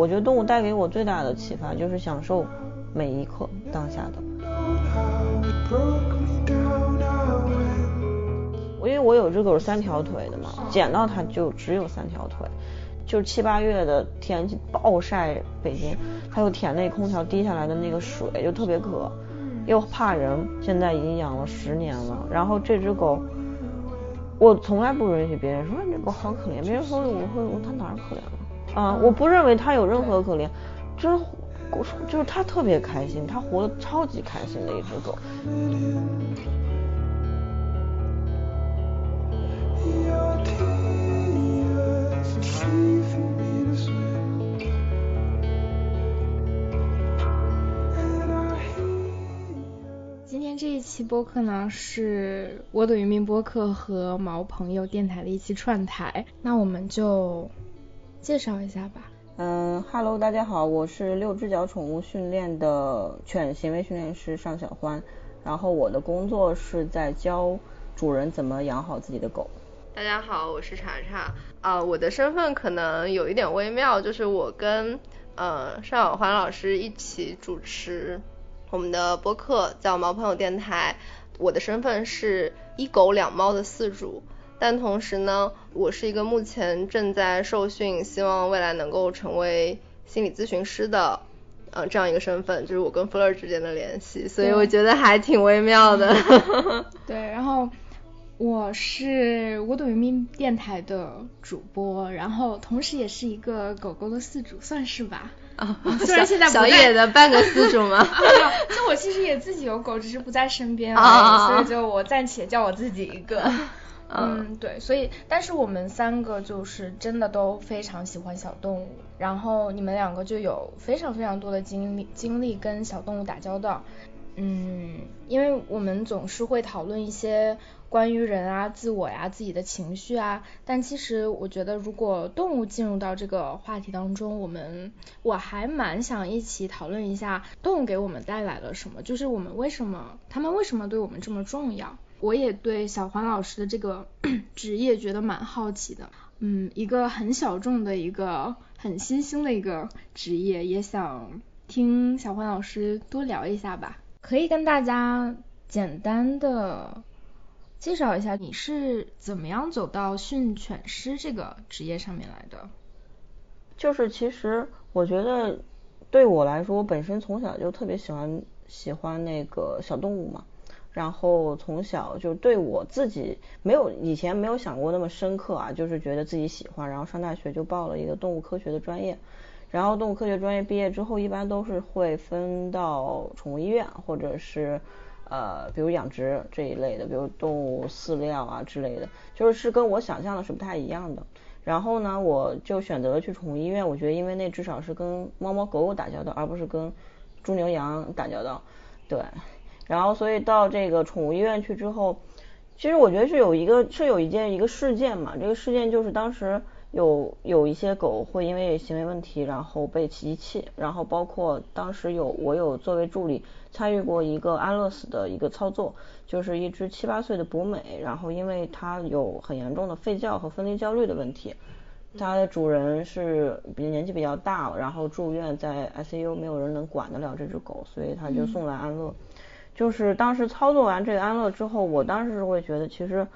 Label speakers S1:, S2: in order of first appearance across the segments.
S1: 是我我觉得动物带给我最大的启发就是享受每一刻当下的。我因为我有只狗是三条腿的嘛，捡到它就只有三条腿，就是七八月的天气暴晒，北京它又舔那空调滴下来的那个水就特别渴，又怕人，现在已经养了十年了，然后这只狗。我从来不允许别人说这狗好可怜，别人说我会我它哪儿可怜了啊？我不认为它有任何可怜，就是就是它特别开心，它活得超级开心的一只狗。
S2: 今天这一期播客呢，是我的渔民播客和毛朋友电台的一期串台，那我们就介绍一下吧。
S1: 嗯哈喽，大家好，我是六只脚宠物训练的犬行为训练师尚小欢，然后我的工作是在教主人怎么养好自己的狗。
S3: 大家好，我是查查，啊，我的身份可能有一点微妙，就是我跟呃尚小欢老师一起主持。我们的播客叫猫朋友电台，我的身份是一狗两猫的饲主，但同时呢，我是一个目前正在受训，希望未来能够成为心理咨询师的，呃，这样一个身份，就是我跟 Fleur 之间的联系，所以我觉得还挺微妙的。
S2: 对，然后。我是五朵云咪电台的主播，然后同时也是一个狗狗的饲主，算是吧。
S3: 啊，虽然现在小野的半个饲主吗？
S2: 就我其实也自己有狗，只是不在身边啊，所以就我暂且叫我自己一个。嗯，对，所以但是我们三个就是真的都非常喜欢小动物，然后你们两个就有非常非常多的经历经历跟小动物打交道。嗯，因为我们总是会讨论一些。关于人啊、自我呀、自己的情绪啊，但其实我觉得，如果动物进入到这个话题当中，我们我还蛮想一起讨论一下动物给我们带来了什么，就是我们为什么，他们为什么对我们这么重要？我也对小黄老师的这个 职业觉得蛮好奇的，嗯，一个很小众的一个很新兴的一个职业，也想听小黄老师多聊一下吧。可以跟大家简单的。介绍一下你是怎么样走到训犬师这个职业上面来的？
S1: 就是其实我觉得对我来说，我本身从小就特别喜欢喜欢那个小动物嘛，然后从小就对我自己没有以前没有想过那么深刻啊，就是觉得自己喜欢，然后上大学就报了一个动物科学的专业，然后动物科学专业毕业之后，一般都是会分到宠物医院或者是。呃，比如养殖这一类的，比如动物饲料啊之类的，就是是跟我想象的是不太一样的。然后呢，我就选择了去宠物医院，我觉得因为那至少是跟猫猫狗狗打交道，而不是跟猪牛羊打交道。对，然后所以到这个宠物医院去之后，其实我觉得是有一个是有一件一个事件嘛，这个事件就是当时。有有一些狗会因为行为问题，然后被遗弃，然后包括当时有我有作为助理参与过一个安乐死的一个操作，就是一只七八岁的博美，然后因为它有很严重的吠叫和分离焦虑的问题，它的主人是比年纪比较大，然后住院在 ICU，没有人能管得了这只狗，所以他就送来安乐。就是当时操作完这个安乐之后，我当时是会觉得其实。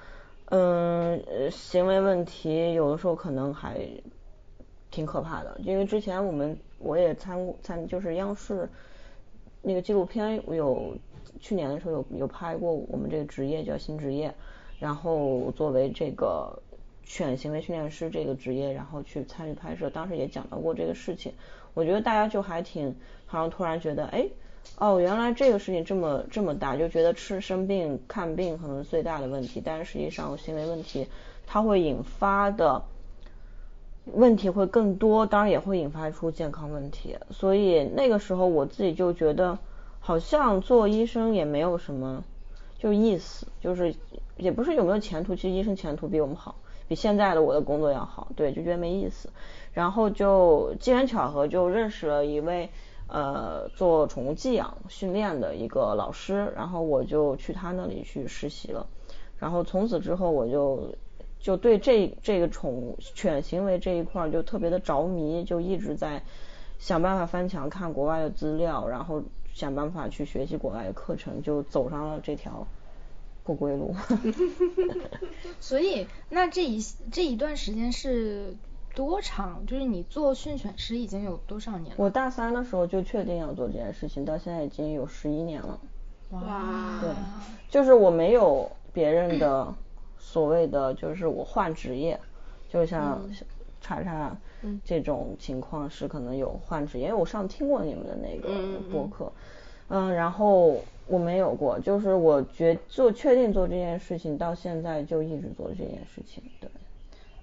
S1: 嗯，行为问题有的时候可能还挺可怕的，因为之前我们我也参参就是央视那个纪录片有去年的时候有有拍过我们这个职业叫新职业，然后作为这个犬行为训练师这个职业，然后去参与拍摄，当时也讲到过这个事情，我觉得大家就还挺好像突然觉得哎。哦，原来这个事情这么这么大，就觉得吃生病看病可能最大的问题，但是实际上我行为问题它会引发的问题会更多，当然也会引发出健康问题。所以那个时候我自己就觉得，好像做医生也没有什么就意思，就是也不是有没有前途，其实医生前途比我们好，比现在的我的工作要好，对，就觉得没意思。然后就机缘巧合就认识了一位。呃，做宠物寄养训练的一个老师，然后我就去他那里去实习了，然后从此之后我就就对这这个宠物犬行为这一块就特别的着迷，就一直在想办法翻墙看国外的资料，然后想办法去学习国外的课程，就走上了这条不归路。
S2: 所以，那这一这一段时间是多长？就是你做训犬师已经有多少年了？
S1: 我大三的时候就确定要做这件事情，到现在已经有十一年了。
S2: 哇，
S1: 对，就是我没有别人的所谓的，就是我换职业，就像查查这种情况是可能有换职业，因为我上听过你们的那个播客，嗯，然后我没有过，就是我决做确定做这件事情，到现在就一直做这件事情，对。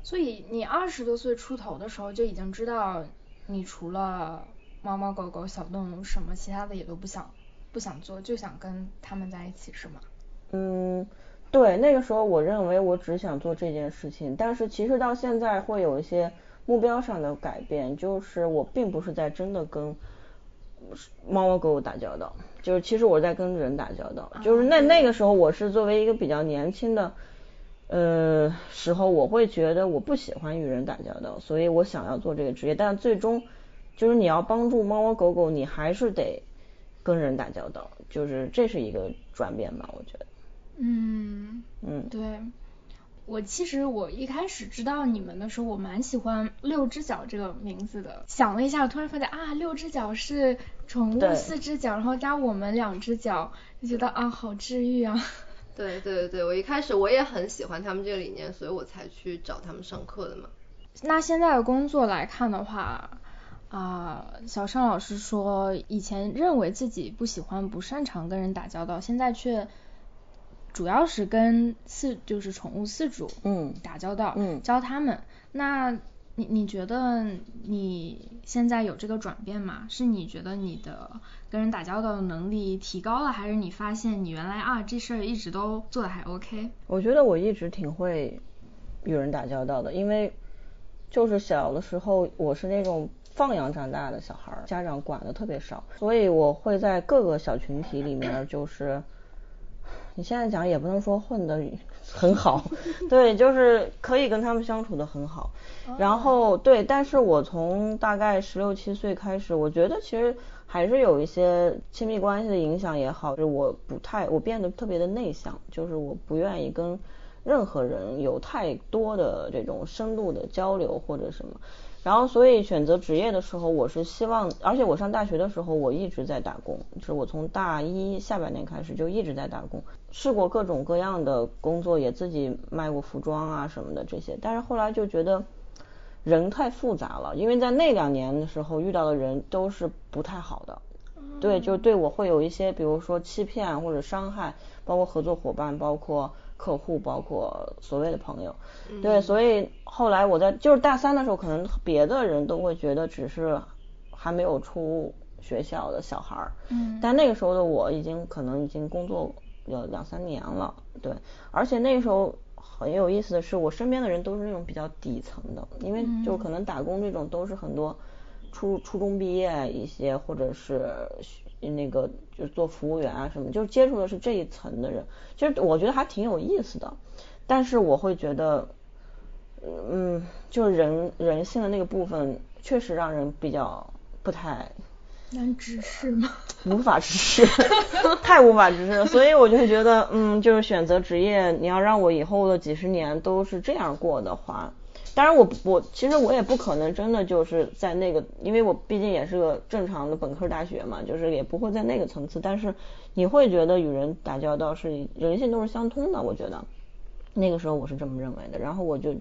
S2: 所以你二十多岁出头的时候就已经知道，你除了猫猫狗狗小动物什么其他的也都不想。不想做，就想跟他们在一起，是吗？
S1: 嗯，对，那个时候我认为我只想做这件事情，但是其实到现在会有一些目标上的改变，就是我并不是在真的跟猫猫狗狗打交道，就是其实我在跟人打交道，就是那那个时候我是作为一个比较年轻的呃时候，我会觉得我不喜欢与人打交道，所以我想要做这个职业，但最终就是你要帮助猫猫狗狗，你还是得。跟人打交道，就是这是一个转变吧，我觉得。
S2: 嗯嗯，对，我其实我一开始知道你们的时候，我蛮喜欢六只脚这个名字的。想了一下，突然发现啊，六只脚是宠物四只脚，然后加我们两只脚，就觉得啊，好治愈啊。
S3: 对对对，我一开始我也很喜欢他们这个理念，所以我才去找他们上课的嘛。
S2: 那现在的工作来看的话。啊，小尚老师说，以前认为自己不喜欢、不擅长跟人打交道，现在却主要是跟饲就是宠物饲主嗯打交道，嗯教他们。那你你觉得你现在有这个转变吗？是你觉得你的跟人打交道的能力提高了，还是你发现你原来啊这事儿一直都做的还 OK？
S1: 我觉得我一直挺会与人打交道的，因为就是小的时候我是那种。放养长大的小孩儿，家长管的特别少，所以我会在各个小群体里面，就是你现在讲也不能说混的很好，对，就是可以跟他们相处的很好。然后对，但是我从大概十六七岁开始，我觉得其实还是有一些亲密关系的影响也好，就是我不太，我变得特别的内向，就是我不愿意跟任何人有太多的这种深度的交流或者什么。然后，所以选择职业的时候，我是希望，而且我上大学的时候，我一直在打工，就是我从大一下半年开始就一直在打工，试过各种各样的工作，也自己卖过服装啊什么的这些，但是后来就觉得人太复杂了，因为在那两年的时候遇到的人都是不太好的，对，就对我会有一些，比如说欺骗或者伤害，包括合作伙伴，包括。客户包括所谓的朋友，对，所以后来我在就是大三的时候，可能别的人都会觉得只是还没有出学校的小孩儿，嗯，但那个时候的我已经可能已经工作有两三年了，对，而且那个时候很有意思的是，我身边的人都是那种比较底层的，因为就可能打工这种都是很多初初中毕业一些或者是。那个就是做服务员啊什么，就是接触的是这一层的人，其实我觉得还挺有意思的。但是我会觉得，嗯，就是人人性的那个部分，确实让人比较不太
S2: 难直视吗？
S1: 无法直视，太无法直视了。所以我就觉得，嗯，就是选择职业，你要让我以后的几十年都是这样过的话。当然，我我其实我也不可能真的就是在那个，因为我毕竟也是个正常的本科大学嘛，就是也不会在那个层次。但是你会觉得与人打交道是人性都是相通的，我觉得那个时候我是这么认为的。然后我就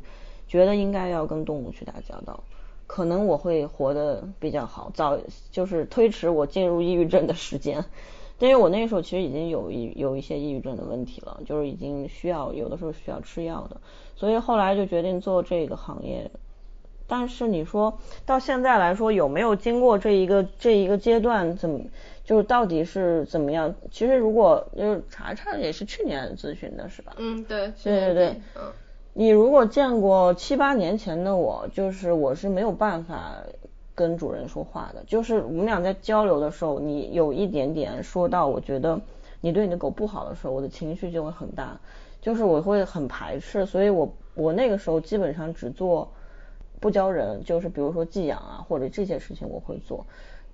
S1: 觉得应该要跟动物去打交道，可能我会活得比较好，早就是推迟我进入抑郁症的时间。因为我那个时候其实已经有一有一些抑郁症的问题了，就是已经需要有的时候需要吃药的。所以后来就决定做这个行业，但是你说到现在来说有没有经过这一个这一个阶段，怎么就是到底是怎么样？其实如果就是查查也是去年咨询的是吧？
S3: 嗯，对，
S1: 对对对，嗯，你如果见过七八年前的我，就是我是没有办法跟主人说话的，就是我们俩在交流的时候，你有一点点说到我觉得你对你的狗不好的时候，我的情绪就会很大。就是我会很排斥，所以我我那个时候基本上只做不教人，就是比如说寄养啊或者这些事情我会做。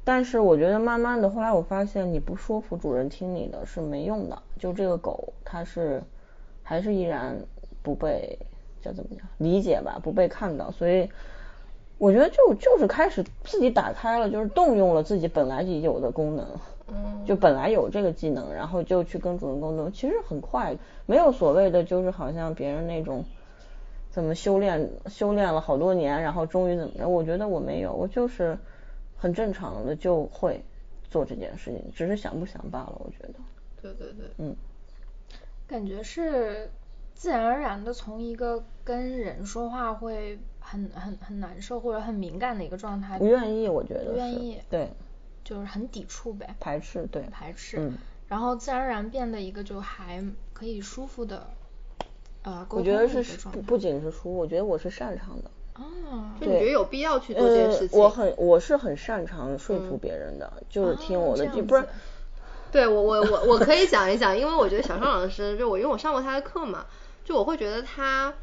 S1: 但是我觉得慢慢的，后来我发现你不说服主人听你的是没用的。就这个狗，它是还是依然不被叫怎么讲理解吧，不被看到。所以我觉得就就是开始自己打开了，就是动用了自己本来就有的功能，就本来有这个技能，然后就去跟主人沟通。其实很快，没有所谓的就是好像别人那种怎么修炼修炼了好多年，然后终于怎么着？我觉得我没有，我就是。很正常的就会做这件事情，只是想不想罢了。我觉得。
S3: 对对对。
S1: 嗯。
S2: 感觉是自然而然的从一个跟人说话会很很很难受或者很敏感的一个状态。
S1: 不愿意，我觉得。
S2: 不愿意。
S1: 对。
S2: 就是很抵触呗。
S1: 排斥，对。
S2: 排斥。嗯。然后自然而然变得一个就还可以舒服的呃沟
S1: 通的不不仅是舒服，我觉得我是擅长的。
S2: 哦，
S3: 就你觉得有必要去做这件事
S1: 情？我很，我是很擅长说服别人的，就是听我的，不是。
S3: 对我，我我我可以 讲一讲，因为我觉得小尚老师，就我因为我上过他的课嘛，就我会觉得他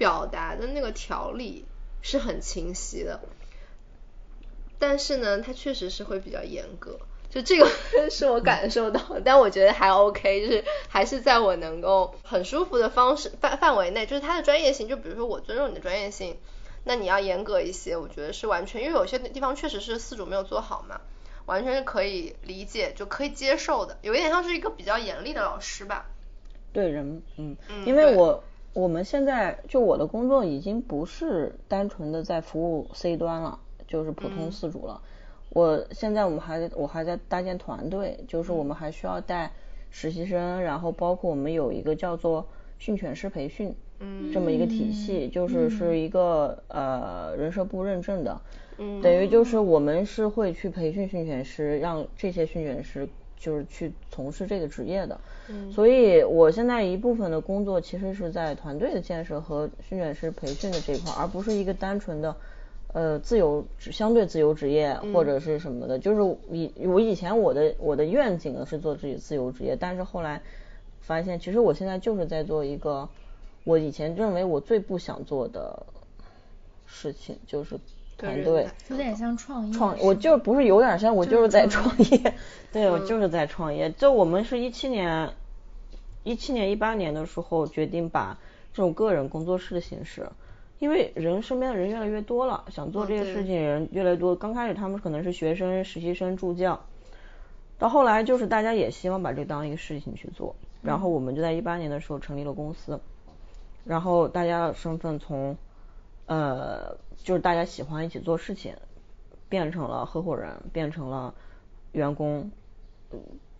S3: 表达的那个条理是很清晰的，但是呢，他确实是会比较严格。就这个 是我感受到，但我觉得还 OK，就是还是在我能够很舒服的方式范范围内，就是他的专业性，就比如说我尊重你的专业性，那你要严格一些，我觉得是完全，因为有些地方确实是四主没有做好嘛，完全是可以理解，就可以接受的，有一点像是一个比较严厉的老师吧。
S1: 对人，嗯，因为我我们现在就我的工作已经不是单纯的在服务 C 端了，就是普通四主了。我现在我们还我还在搭建团队，就是我们还需要带实习生，然后包括我们有一个叫做训犬师培训，
S3: 嗯，
S1: 这么一个体系，就是是一个呃人社部认证的，嗯，等于就是我们是会去培训训犬师，让这些训犬师就是去从事这个职业的，
S3: 嗯，
S1: 所以我现在一部分的工作其实是在团队的建设和训练师培训的这一块，而不是一个单纯的。呃，自由相对自由职业或者是什么的，就是以我以前我的我的愿景呢是做自己自由职业，但是后来发现，其实我现在就是在做一个我以前认为我最不想做的事情，就是团队，
S2: 有点像创业，
S1: 创我就不是有点像，我就是在创业，对我就是在创业。就我们是一七年一七年一八年的时候决定把这种个人工作室的形式。因为人身边的人越来越多了，想做这些事情的人越来越多。刚开始他们可能是学生、实习生、助教，到后来就是大家也希望把这当一个事情去做。然后我们就在一八年的时候成立了公司，然后大家的身份从呃就是大家喜欢一起做事情，变成了合伙人，变成了员工，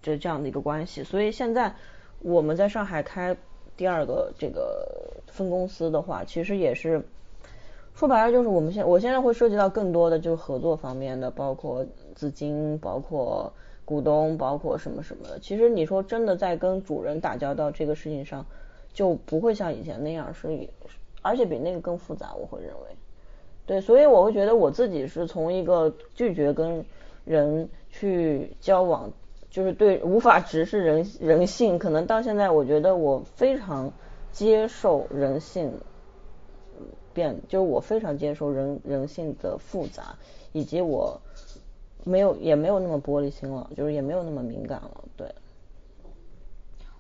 S1: 就这样的一个关系。所以现在我们在上海开。第二个这个分公司的话，其实也是说白了就是我们现我现在会涉及到更多的就是合作方面的，包括资金，包括股东，包括什么什么的。其实你说真的在跟主人打交道这个事情上，就不会像以前那样是，而且比那个更复杂，我会认为。对，所以我会觉得我自己是从一个拒绝跟人去交往。就是对无法直视人人性，可能到现在我觉得我非常接受人性变，就是我非常接受人人性的复杂，以及我没有也没有那么玻璃心了，就是也没有那么敏感了，对。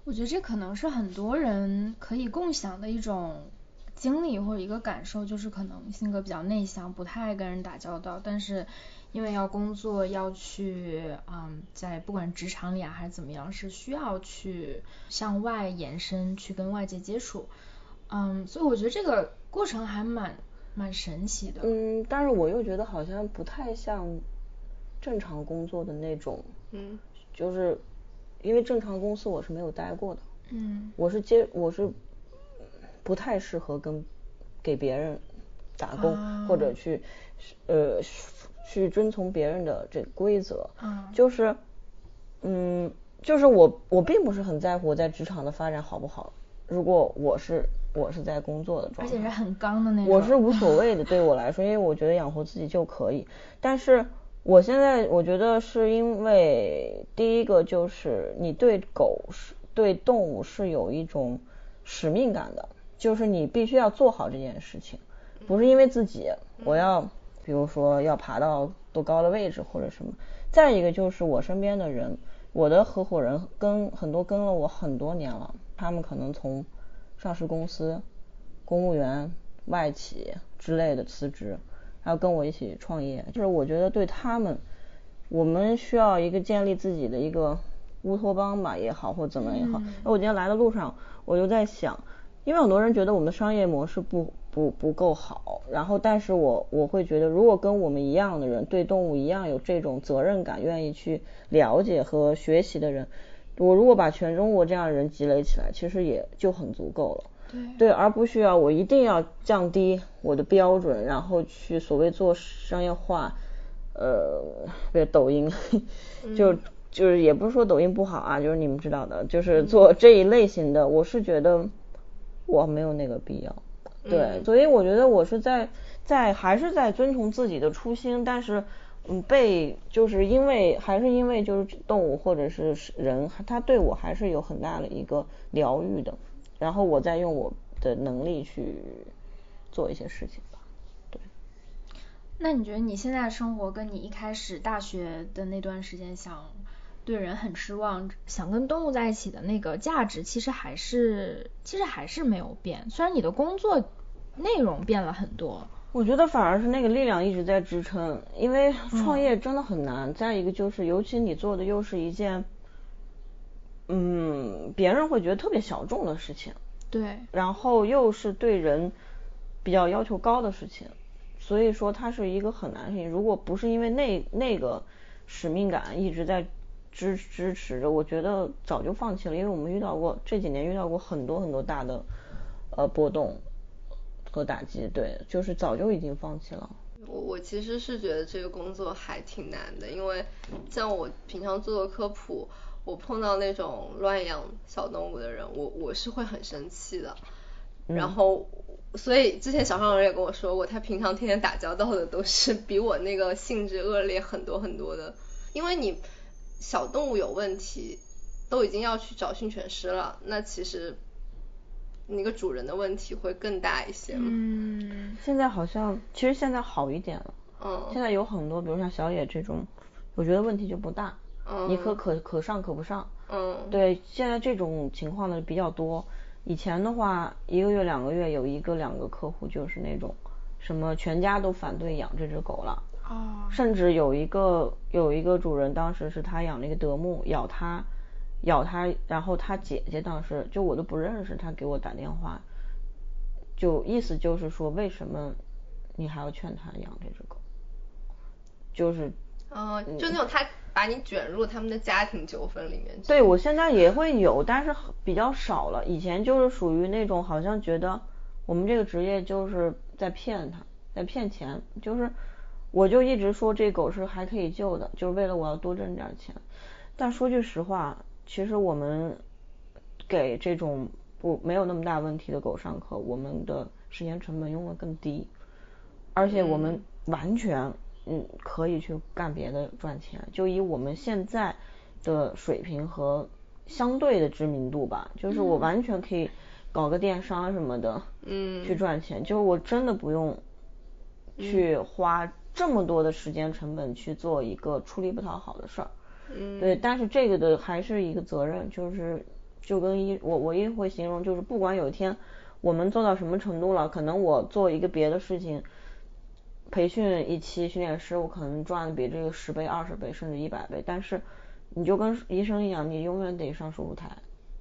S2: 我觉得这可能是很多人可以共享的一种经历或者一个感受，就是可能性格比较内向，不太爱跟人打交道，但是。因为要工作，要去，嗯，在不管职场里啊还是怎么样，是需要去向外延伸，去跟外界接触，嗯，所以我觉得这个过程还蛮蛮神奇的。
S1: 嗯，但是我又觉得好像不太像正常工作的那种，
S3: 嗯，
S1: 就是因为正常公司我是没有待过的，
S2: 嗯，
S1: 我是接我是不太适合跟给别人打工或者去呃。去遵从别人的这个规则，
S2: 嗯，
S1: 就是，嗯，就是我我并不是很在乎我在职场的发展好不好。如果我是我是在工作的状
S2: 态，而且是很刚的那种，
S1: 我是无所谓的，对我来说，因为我觉得养活自己就可以。但是我现在我觉得是因为第一个就是你对狗是对动物是有一种使命感的，就是你必须要做好这件事情，不是因为自己我要，比如说要爬到多高的位置或者什么。再一个就是我身边的人，我的合伙人跟很多跟了我很多年了，他们可能从上市公司、公务员、外企之类的辞职，然后跟我一起创业，就是我觉得对他们，我们需要一个建立自己的一个。乌托邦吧也好，或怎么也好。那我今天来的路上，我就在想，因为很多人觉得我们的商业模式不不不够好，然后但是我我会觉得，如果跟我们一样的人，对动物一样有这种责任感，愿意去了解和学习的人，我如果把全中国这样的人积累起来，其实也就很足够了。
S2: 对。
S1: 对，而不需要我一定要降低我的标准，然后去所谓做商业化，呃，比如抖音，就。就是也不是说抖音不好啊，就是你们知道的，就是做这一类型的，我是觉得我没有那个必要，对，所以我觉得我是在在还是在遵从自己的初心，但是嗯被就是因为还是因为就是动物或者是人，他对我还是有很大的一个疗愈的，然后我再用我的能力去做一些事情吧，对。
S2: 那你觉得你现在生活跟你一开始大学的那段时间想？对人很失望，想跟动物在一起的那个价值，其实还是其实还是没有变。虽然你的工作内容变了很多，
S1: 我觉得反而是那个力量一直在支撑。因为创业真的很难。再一个就是，尤其你做的又是一件，嗯，别人会觉得特别小众的事情。
S2: 对。
S1: 然后又是对人比较要求高的事情，所以说它是一个很难的事情。如果不是因为那那个使命感一直在。支支持着，我觉得早就放弃了，因为我们遇到过这几年遇到过很多很多大的呃波动和打击，对，就是早就已经放弃了。
S3: 我我其实是觉得这个工作还挺难的，因为像我平常做的科普，我碰到那种乱养小动物的人，我我是会很生气的。然后，所以之前小上人也跟我说过，他平常天天打交道的都是比我那个性质恶劣很多很多的，因为你。小动物有问题，都已经要去找训犬师了，那其实那个主人的问题会更大一些。
S2: 嗯，
S1: 现在好像其实现在好一点了。嗯。现在有很多，比如像小野这种，我觉得问题就不大。嗯。你可可可上可不上。
S3: 嗯。
S1: 对，现在这种情况的比较多。以前的话，一个月两个月有一个两个客户就是那种，什么全家都反对养这只狗了。甚至有一个有一个主人，当时是他养了一个德牧，咬他，咬他，然后他姐姐当时就我都不认识，他给我打电话，就意思就是说为什么你还要劝他养这只狗？就是，
S3: 嗯，就那种他把你卷入他们的家庭纠纷里面。
S1: 对，我现在也会有，但是比较少了。以前就是属于那种好像觉得我们这个职业就是在骗他，在骗钱，就是。我就一直说这狗是还可以救的，就是为了我要多挣点钱。但说句实话，其实我们给这种不没有那么大问题的狗上课，我们的时间成本用的更低，而且我们完全嗯可以去干别的赚钱。就以我们现在的水平和相对的知名度吧，就是我完全可以搞个电商什么的，
S3: 嗯，
S1: 去赚钱。就是我真的不用去花。这么多的时间成本去做一个出力不讨好的事儿，
S3: 嗯，
S1: 对，但是这个的还是一个责任，就是就跟一我我也会形容，就是不管有一天我们做到什么程度了，可能我做一个别的事情，培训一期训练师，我可能赚的比这个十倍、二十倍甚至一百倍，但是你就跟医生一样，你永远得上手术台，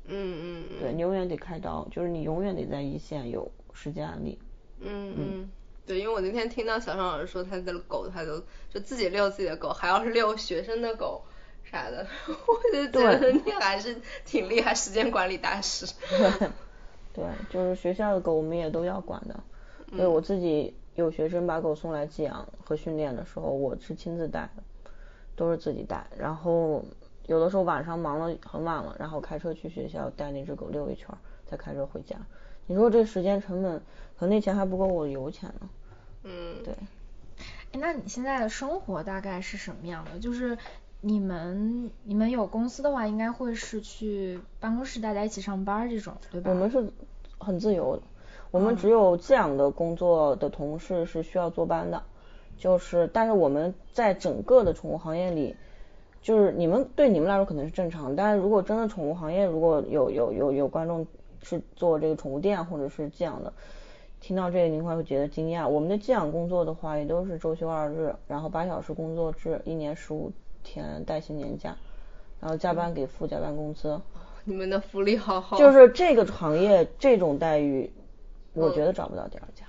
S3: 嗯嗯，
S1: 对你永远得开刀，就是你永远得在一线有实践案例，
S3: 嗯。嗯。对，因为我那天听到小尚老师说他的狗，他都就自己遛自己的狗，还要是遛学生的狗啥的，我就觉得你还是挺厉害，时间管理大师。
S1: 对，就是学校的狗我们也都要管的。对我自己有学生把狗送来寄养和训练的时候，我是亲自带的，都是自己带。然后有的时候晚上忙了很晚了，然后开车去学校带那只狗遛一圈，再开车回家。你说这时间成本，可那钱还不够我油钱呢。
S3: 嗯，
S1: 对。
S2: 哎，那你现在的生活大概是什么样的？就是你们你们有公司的话，应该会是去办公室大家一起上班这种，对吧？
S1: 我们是很自由的，我们只有这样的工作的同事是需要坐班的，就是但是我们在整个的宠物行业里，就是你们对你们来说可能是正常，但是如果真的宠物行业如果有有有有观众是做这个宠物店或者是寄养的，听到这个您会觉得惊讶。我们的寄养工作的话也都是周休二日，然后八小时工作制，一年十五天带薪年假，然后加班给付加班工资。
S3: 你们的福利好好。
S1: 就是这个行业这种待遇，我觉得找不到第二家。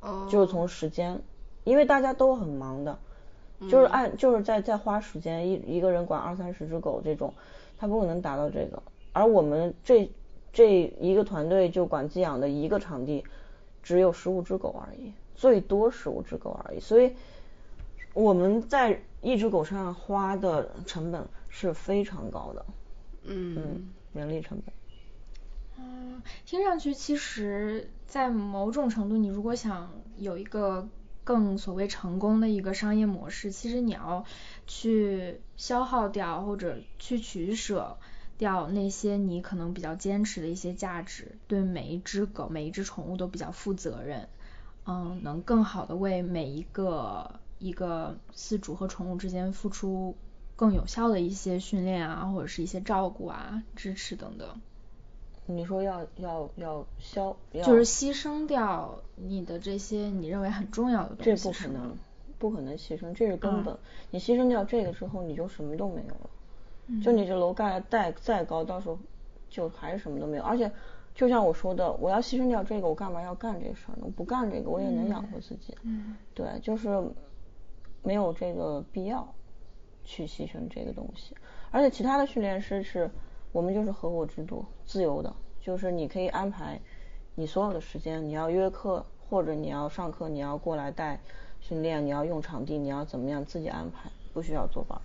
S3: 哦。
S1: 就是从时间，因为大家都很忙的，就是按就是在在花时间一一个人管二三十只狗这种，他不可能达到这个。而我们这这一个团队就管寄养的一个场地，只有十五只狗而已，最多十五只狗而已。所以我们在一只狗身上花的成本是非常高的。嗯，人力成本。
S2: 嗯，听上去其实，在某种程度，你如果想有一个更所谓成功的一个商业模式，其实你要去消耗掉或者去取舍掉那些你可能比较坚持的一些价值，对每一只狗、每一只宠物都比较负责任，嗯，能更好的为每一个一个饲主和宠物之间付出。更有效的一些训练啊，或者是一些照顾啊、支持等等。
S1: 你说要要要消，
S2: 就是牺牲掉你的这些你认为很重要的东
S1: 西。这不可能，不可能牺牲，这是根本。你牺牲掉这个之后，你就什么都没有了。就你这楼盖再再高，到时候就还是什么都没有。而且就像我说的，我要牺牲掉这个，我干嘛要干这事儿呢？我不干这个，我也能养活自己。
S2: 嗯。
S1: 对，就是没有这个必要。去牺牲这个东西，而且其他的训练师是我们就是合伙制度，自由的，就是你可以安排你所有的时间，你要约课或者你要上课，你要过来带训练，你要用场地，你要怎么样自己安排，不需要坐班。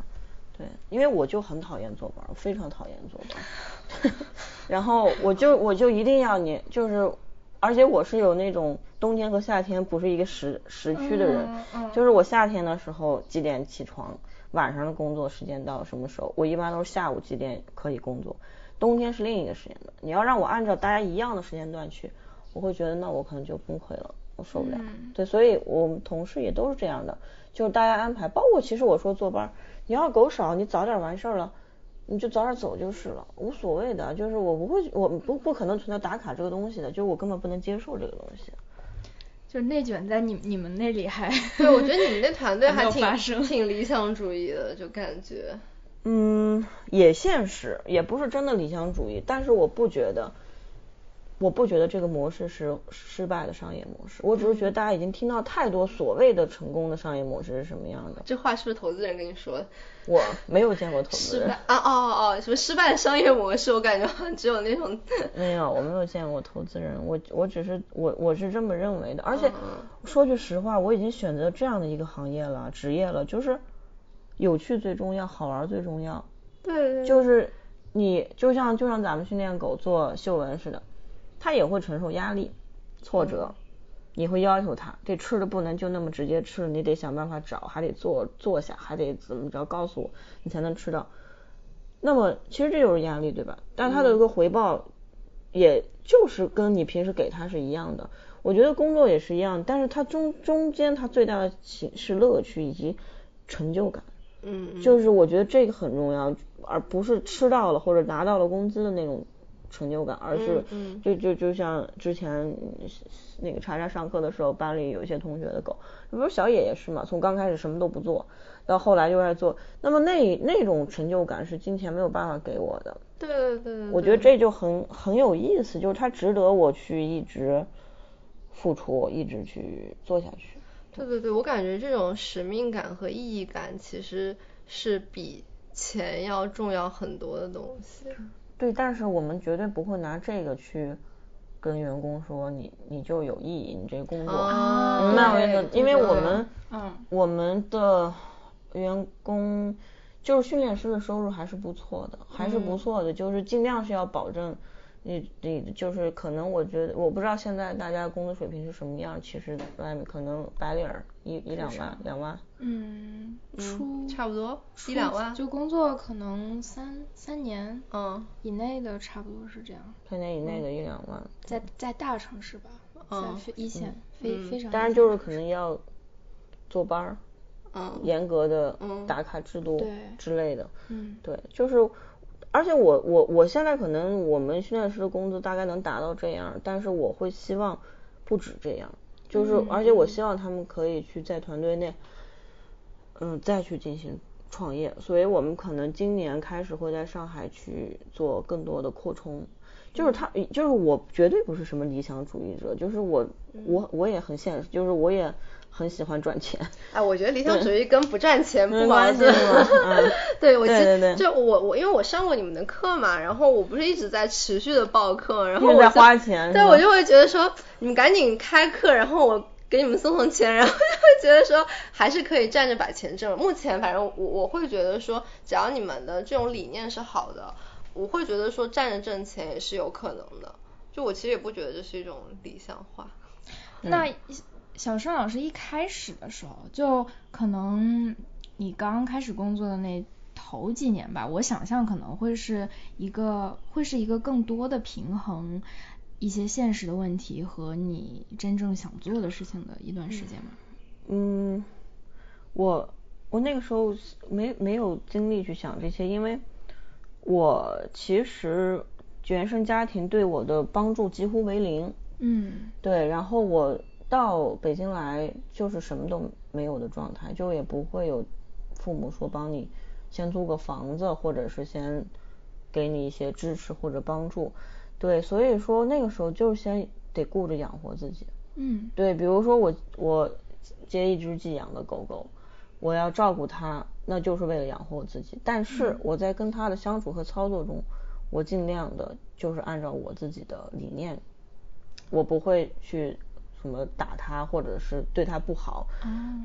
S1: 对，因为我就很讨厌坐班，非常讨厌坐班。然后我就我就一定要你，就是而且我是有那种冬天和夏天不是一个时时区的人，就是我夏天的时候几点起床。晚上的工作时间到什么时候？我一般都是下午几点可以工作，冬天是另一个时间段。你要让我按照大家一样的时间段去，我会觉得那我可能就崩溃了，我受不了。对，所以我们同事也都是这样的，就是大家安排，包括其实我说坐班，你要狗少，你早点完事儿了，你就早点走就是了，无所谓的，就是我不会，我不不可能存在打卡这个东西的，就是我根本不能接受这个东西。
S2: 就是内卷在你你们那里还，
S3: 对，我觉得你们那团队还挺挺理想主义的，就感觉，
S1: 嗯，也现实，也不是真的理想主义，但是我不觉得。我不觉得这个模式是失败的商业模式，我只是觉得大家已经听到太多所谓的成功的商业模式是什么样的。
S3: 这话是不是投资人跟你说的？
S1: 我没有见过投资人。
S3: 失败啊哦哦哦，什么失败的商业模式？我感觉好像只有那种。
S1: 没有，我没有见过投资人。我我只是我我是这么认为的。而且说句实话，我已经选择这样的一个行业了，职业了，就是有趣最重要，好玩最重要。
S3: 对对。
S1: 就是你就像就像咱们训练狗做嗅闻似的。他也会承受压力、挫折，你会要求他这吃的不能就那么直接吃，你得想办法找，还得坐坐下，还得怎么着告诉我，你才能吃到。那么其实这就是压力，对吧？但他的一个回报，也就是跟你平时给他是一样的。我觉得工作也是一样，但是它中中间它最大的情是乐趣以及成就感。
S3: 嗯。
S1: 就是我觉得这个很重要，而不是吃到了或者拿到了工资的那种。成就感，而是就就就像之前那个查查上课的时候，班里有一些同学的狗，不是小野也是嘛，从刚开始什么都不做，到后来就爱做，那么那那种成就感是金钱没有办法给我的。
S3: 对对对。
S1: 我觉得这就很很有意思，就是它值得我去一直付出，一直去做下去。
S3: 对对对，我感觉这种使命感和意义感其实是比钱要重要很多的东西。
S1: 对，但是我们绝对不会拿这个去跟员工说你你就有意义，你这个工作，明白我意思？因为我们，
S2: 嗯，
S1: 我们的员工就是训练师的收入还是不错的，还是不错的，就是尽量是要保证。你你就是可能我觉得我不知道现在大家工资水平是什么样，其实外面可能白领一一两万两万，
S2: 嗯，出
S3: 差不多一两万，
S2: 就工作可能三三年
S3: 嗯。
S2: 以内的差不多是这样，
S1: 三年以内的一两万，
S2: 在在大城市吧，嗯，一线，非非常。
S1: 当然就是可能要坐班儿，
S3: 嗯，
S1: 严格的打卡制度之类的，
S2: 嗯，
S1: 对，就是，而且我我我现在可能我们训练师的工资大概能达到这样，但是我会希望不止这样，就是而且我希望他们可以去在团队内，嗯，再去进行。创业，所以我们可能今年开始会在上海去做更多的扩充。就是他，就是我绝对不是什么理想主义者，就是我我我也很现实，就是我也很喜欢赚钱。
S3: 哎，我觉得理想主义跟不赚钱不
S1: 关系。
S3: 对，我其实就我我因为我上过你们的课嘛，然后我不是一直在持续的报课，然后我
S1: 在花钱，
S3: 对我就会觉得说你们赶紧开课，然后我。给你们送送钱，然后就会觉得说还是可以站着把钱挣。目前反正我我会觉得说，只要你们的这种理念是好的，我会觉得说站着挣钱也是有可能的。就我其实也不觉得这是一种理想化。
S2: 那小盛老师一开始的时候，就可能你刚开始工作的那头几年吧，我想象可能会是一个会是一个更多的平衡。一些现实的问题和你真正想做的事情的一段时间吗？
S1: 嗯，我我那个时候没没有精力去想这些，因为我其实原生家庭对我的帮助几乎为零。
S2: 嗯，
S1: 对，然后我到北京来就是什么都没有的状态，就也不会有父母说帮你先租个房子，或者是先给你一些支持或者帮助。对，所以说那个时候就是先得顾着养活自己。
S2: 嗯，
S1: 对，比如说我我接一只寄养的狗狗，我要照顾它，那就是为了养活我自己。但是我在跟它的相处和操作中，我尽量的就是按照我自己的理念，我不会去什么打它或者是对它不好。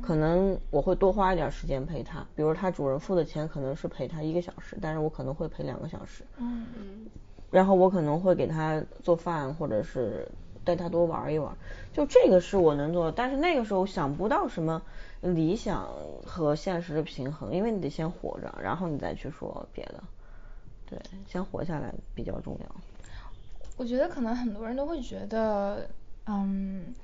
S1: 可能我会多花一点时间陪它，比如它主人付的钱可能是陪它一个小时，但是我可能会陪两个小时。
S2: 嗯。
S1: 然后我可能会给他做饭，或者是带他多玩一玩，就这个是我能做的。但是那个时候想不到什么理想和现实的平衡，因为你得先活着，然后你再去说别的。对，先活下来比较重要。
S2: 我觉得可能很多人都会觉得，嗯，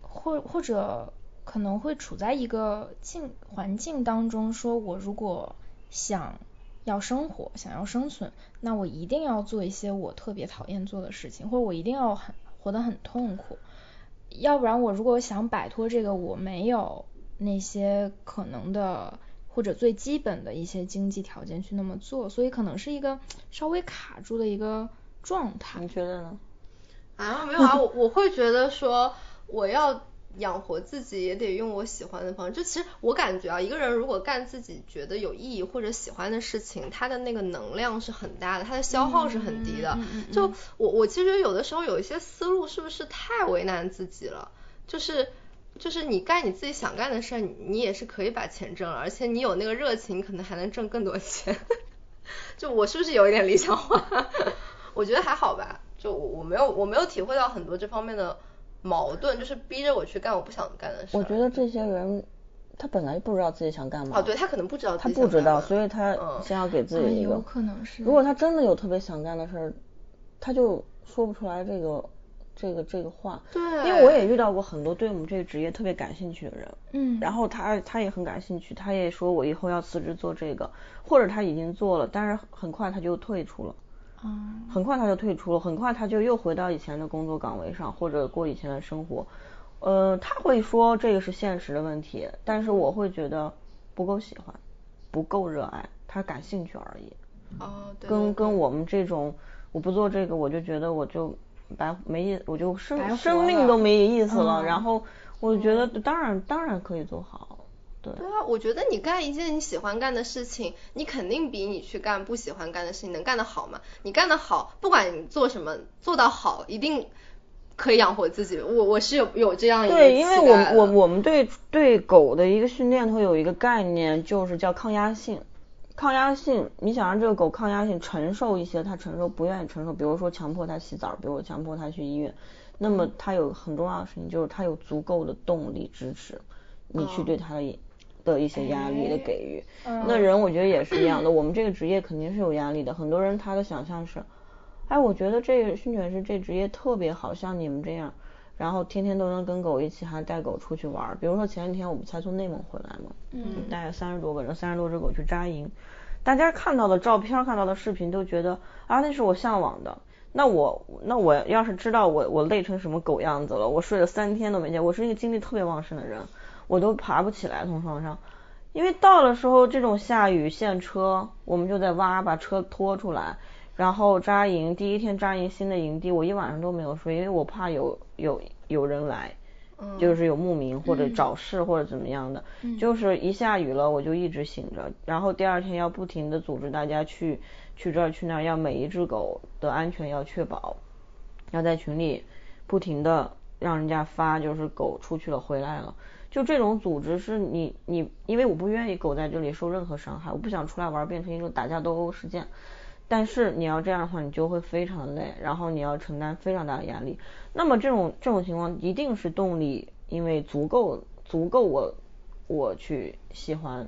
S2: 或或者可能会处在一个境环境当中，说我如果想。要生活，想要生存，那我一定要做一些我特别讨厌做的事情，或者我一定要很活得很痛苦，要不然我如果想摆脱这个，我没有那些可能的或者最基本的一些经济条件去那么做，所以可能是一个稍微卡住的一个状态。
S1: 你觉得呢？
S3: 啊，没有啊，我我会觉得说我要。养活自己也得用我喜欢的方式。就其实我感觉啊，一个人如果干自己觉得有意义或者喜欢的事情，他的那个能量是很大的，他的消耗是很低的。就我我其实有的时候有一些思路是不是太为难自己了？就是就是你干你自己想干的事儿，你也是可以把钱挣了，而且你有那个热情，可能还能挣更多钱。就我是不是有一点理想化？我觉得还好吧。就我我没有我没有体会到很多这方面的。矛盾就是逼着我去干我不想干的事。
S1: 我觉得这些人，他本来不知道自己想干嘛。
S3: 哦，对他可能不知道。
S1: 他不知道，所以他先要给自己一个。
S2: 有可能是。
S1: 如果他真的有特别想干的事儿，他就说不出来这个这个这个话。
S3: 对。
S1: 因为我也遇到过很多对我们这个职业特别感兴趣的人。
S2: 嗯。
S1: 然后他他也很感兴趣，他也说我以后要辞职做这个，或者他已经做了，但是很快他就退出了。很快他就退出了，很快他就又回到以前的工作岗位上，或者过以前的生活。呃，他会说这个是现实的问题，但是我会觉得不够喜欢，不够热爱，他感兴趣而已。
S3: 哦，对。
S1: 跟跟我们这种，我不做这个，我就觉得我就白没意，我就生生命都没意思了。然后我觉得当然当然可以做好。
S3: 对啊，我觉得你干一件你喜欢干的事情，你肯定比你去干不喜欢干的事情能干得好嘛。你干得好，不管你做什么，做到好，一定可以养活自己。我我是有有这样一个
S1: 对，因为我我我们对对狗的一个训练会有一个概念，就是叫抗压性。抗压性，你想让这个狗抗压性承受一些它承受不愿意承受，比如说强迫它洗澡，比如强迫它去医院，那么它有很重要的事情就是它有足够的动力支持你去对它的。的一些压力的给予，那人我觉得也是一样的。我们这个职业肯定是有压力的。很多人他的想象是，哎，我觉得这个训犬师这职业特别好，像你们这样，然后天天都能跟狗一起，还带狗出去玩。比如说前几天我们才从内蒙回来嘛，嗯，带三十多个人，三十多只狗去扎营。大家看到的照片、看到的视频都觉得啊，那是我向往的。那我那我要是知道我我累成什么狗样子了，我睡了三天都没见。我是一个精力特别旺盛的人，我都爬不起来从床上。因为到的时候这种下雨陷车，我们就在挖，把车拖出来，然后扎营。第一天扎营新的营地，我一晚上都没有睡，因为我怕有有有人来，就是有牧民或者找事或者怎么样的。就是一下雨了，我就一直醒着，然后第二天要不停的组织大家去去这儿去那儿，要每一只狗的安全要确保，要在群里不停的让人家发，就是狗出去了回来了。就这种组织是你你，因为我不愿意狗在这里受任何伤害，我不想出来玩变成一个打架斗殴事件。但是你要这样的话，你就会非常的累，然后你要承担非常大的压力。那么这种这种情况一定是动力，因为足够足够我我去喜欢，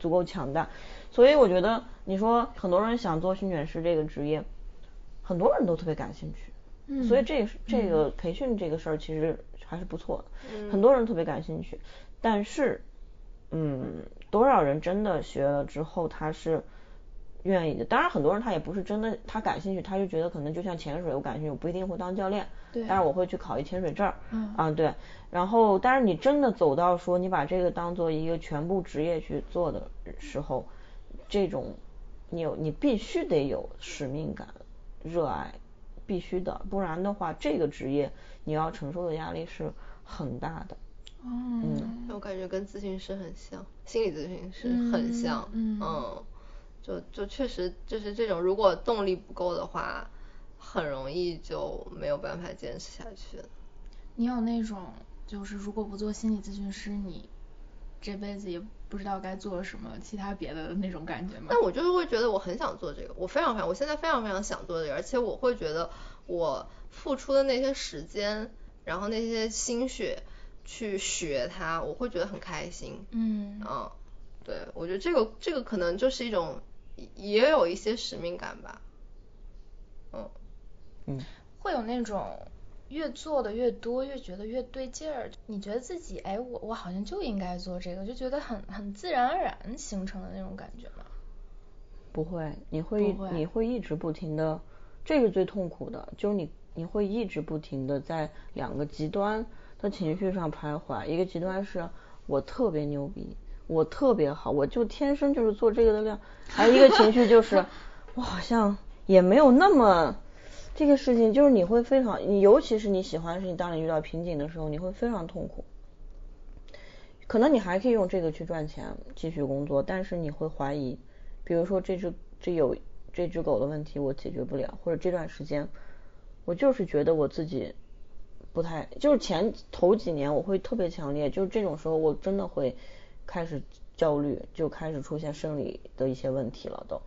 S1: 足够强大。所以我觉得你说很多人想做训犬师这个职业，很多人都特别感兴趣。嗯。所以这是这个培训这个事儿其实。还是不错的，很多人特别感兴趣，但是，嗯，多少人真的学了之后他是愿意的？当然，很多人他也不是真的他感兴趣，他就觉得可能就像潜水，我感兴趣，我不一定会当教练，
S2: 对，
S1: 但是我会去考一潜水证，嗯，啊对，然后，但是你真的走到说你把这个当做一个全部职业去做的时候，这种你有你必须得有使命感、热爱。必须的，不然的话，这个职业你要承受的压力是很大的。
S3: 嗯，我感觉跟咨询师很像，心理咨询师很像。嗯，就就确实就是这种，如果动力不够的话，很容易就没有办法坚持下去。
S2: 你有那种，就是如果不做心理咨询师，你这辈子也。不知道该做什么其他别的那种感觉吗？
S3: 但我就是会觉得我很想做这个，我非常非常，我现在非常非常想做这个，而且我会觉得我付出的那些时间，然后那些心血去学它，我会觉得很开心。嗯。嗯，对，我觉得这个这个可能就是一种也有一些使命感吧。
S1: 嗯。嗯。
S2: 会有那种。越做的越多，越觉得越对劲儿。你觉得自己，哎，我我好像就应该做这个，就觉得很很自然而然形成的那种感觉吗？
S1: 不会，你会你会一直不停的，这个最痛苦的，就是你你会一直不停的在两个极端的情绪上徘徊。一个极端是我特别牛逼，我特别好，我就天生就是做这个的料。还有一个情绪就是 我好像也没有那么。这个事情就是你会非常，你尤其是你喜欢的事情，当你遇到瓶颈的时候，你会非常痛苦。可能你还可以用这个去赚钱，继续工作，但是你会怀疑，比如说这只这有这只狗的问题我解决不了，或者这段时间我就是觉得我自己不太，就是前头几年我会特别强烈，就是这种时候我真的会开始焦虑，就开始出现生理的一些问题了都。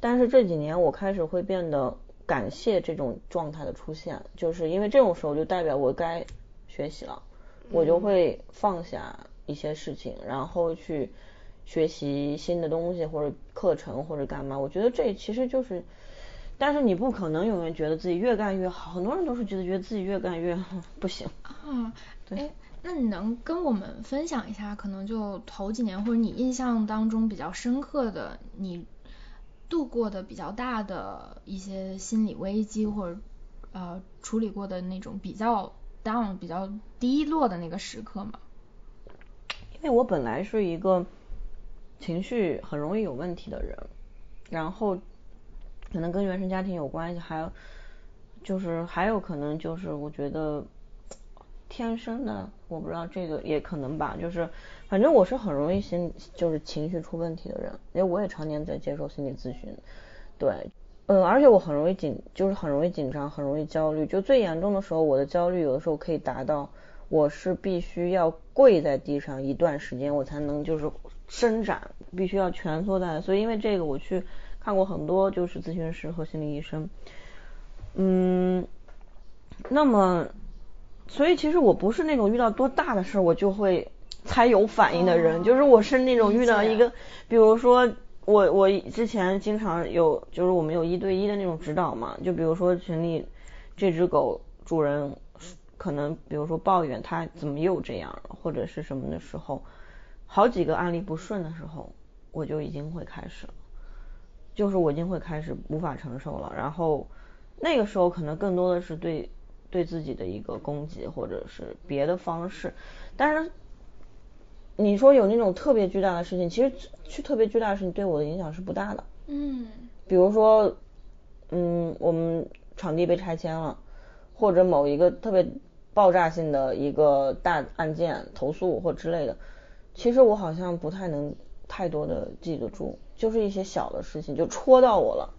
S1: 但是这几年我开始会变得。感谢这种状态的出现，就是因为这种时候就代表我该学习了，我就会放下一些事情，然后去学习新的东西或者课程或者干嘛。我觉得这其实就是，但是你不可能永远觉得自己越干越好，很多人都是觉得觉得自己越干越 不行。
S2: 啊，对。那你能跟我们分享一下，可能就头几年或者你印象当中比较深刻的你。度过的比较大的一些心理危机，或者呃处理过的那种比较 down、比较低落的那个时刻吗？
S1: 因为我本来是一个情绪很容易有问题的人，然后可能跟原生家庭有关系，还有就是还有可能就是我觉得。天生的，我不知道这个也可能吧，就是反正我是很容易心就是情绪出问题的人，因为我也常年在接受心理咨询，对，嗯，而且我很容易紧，就是很容易紧张，很容易焦虑，就最严重的时候，我的焦虑有的时候可以达到，我是必须要跪在地上一段时间，我才能就是伸展，必须要蜷缩在，所以因为这个我去看过很多就是咨询师和心理医生，嗯，那么。所以其实我不是那种遇到多大的事我就会才有反应的人，就是我是那种遇到一个，比如说我我之前经常有，就是我们有一对一的那种指导嘛，就比如说群里这只狗主人可能比如说抱怨他怎么又这样了，或者是什么的时候，好几个案例不顺的时候，我就已经会开始了，就是我已经会开始无法承受了，然后那个时候可能更多的是对对自己的一个攻击，或者是别的方式，但是你说有那种特别巨大的事情，其实去特别巨大的事情对我的影响是不大的，
S2: 嗯，
S1: 比如说，嗯，我们场地被拆迁了，或者某一个特别。爆炸性的一个大案件投诉或之类的，其实我好像不太能太多的记得住，就是一些小的事情就戳到我了。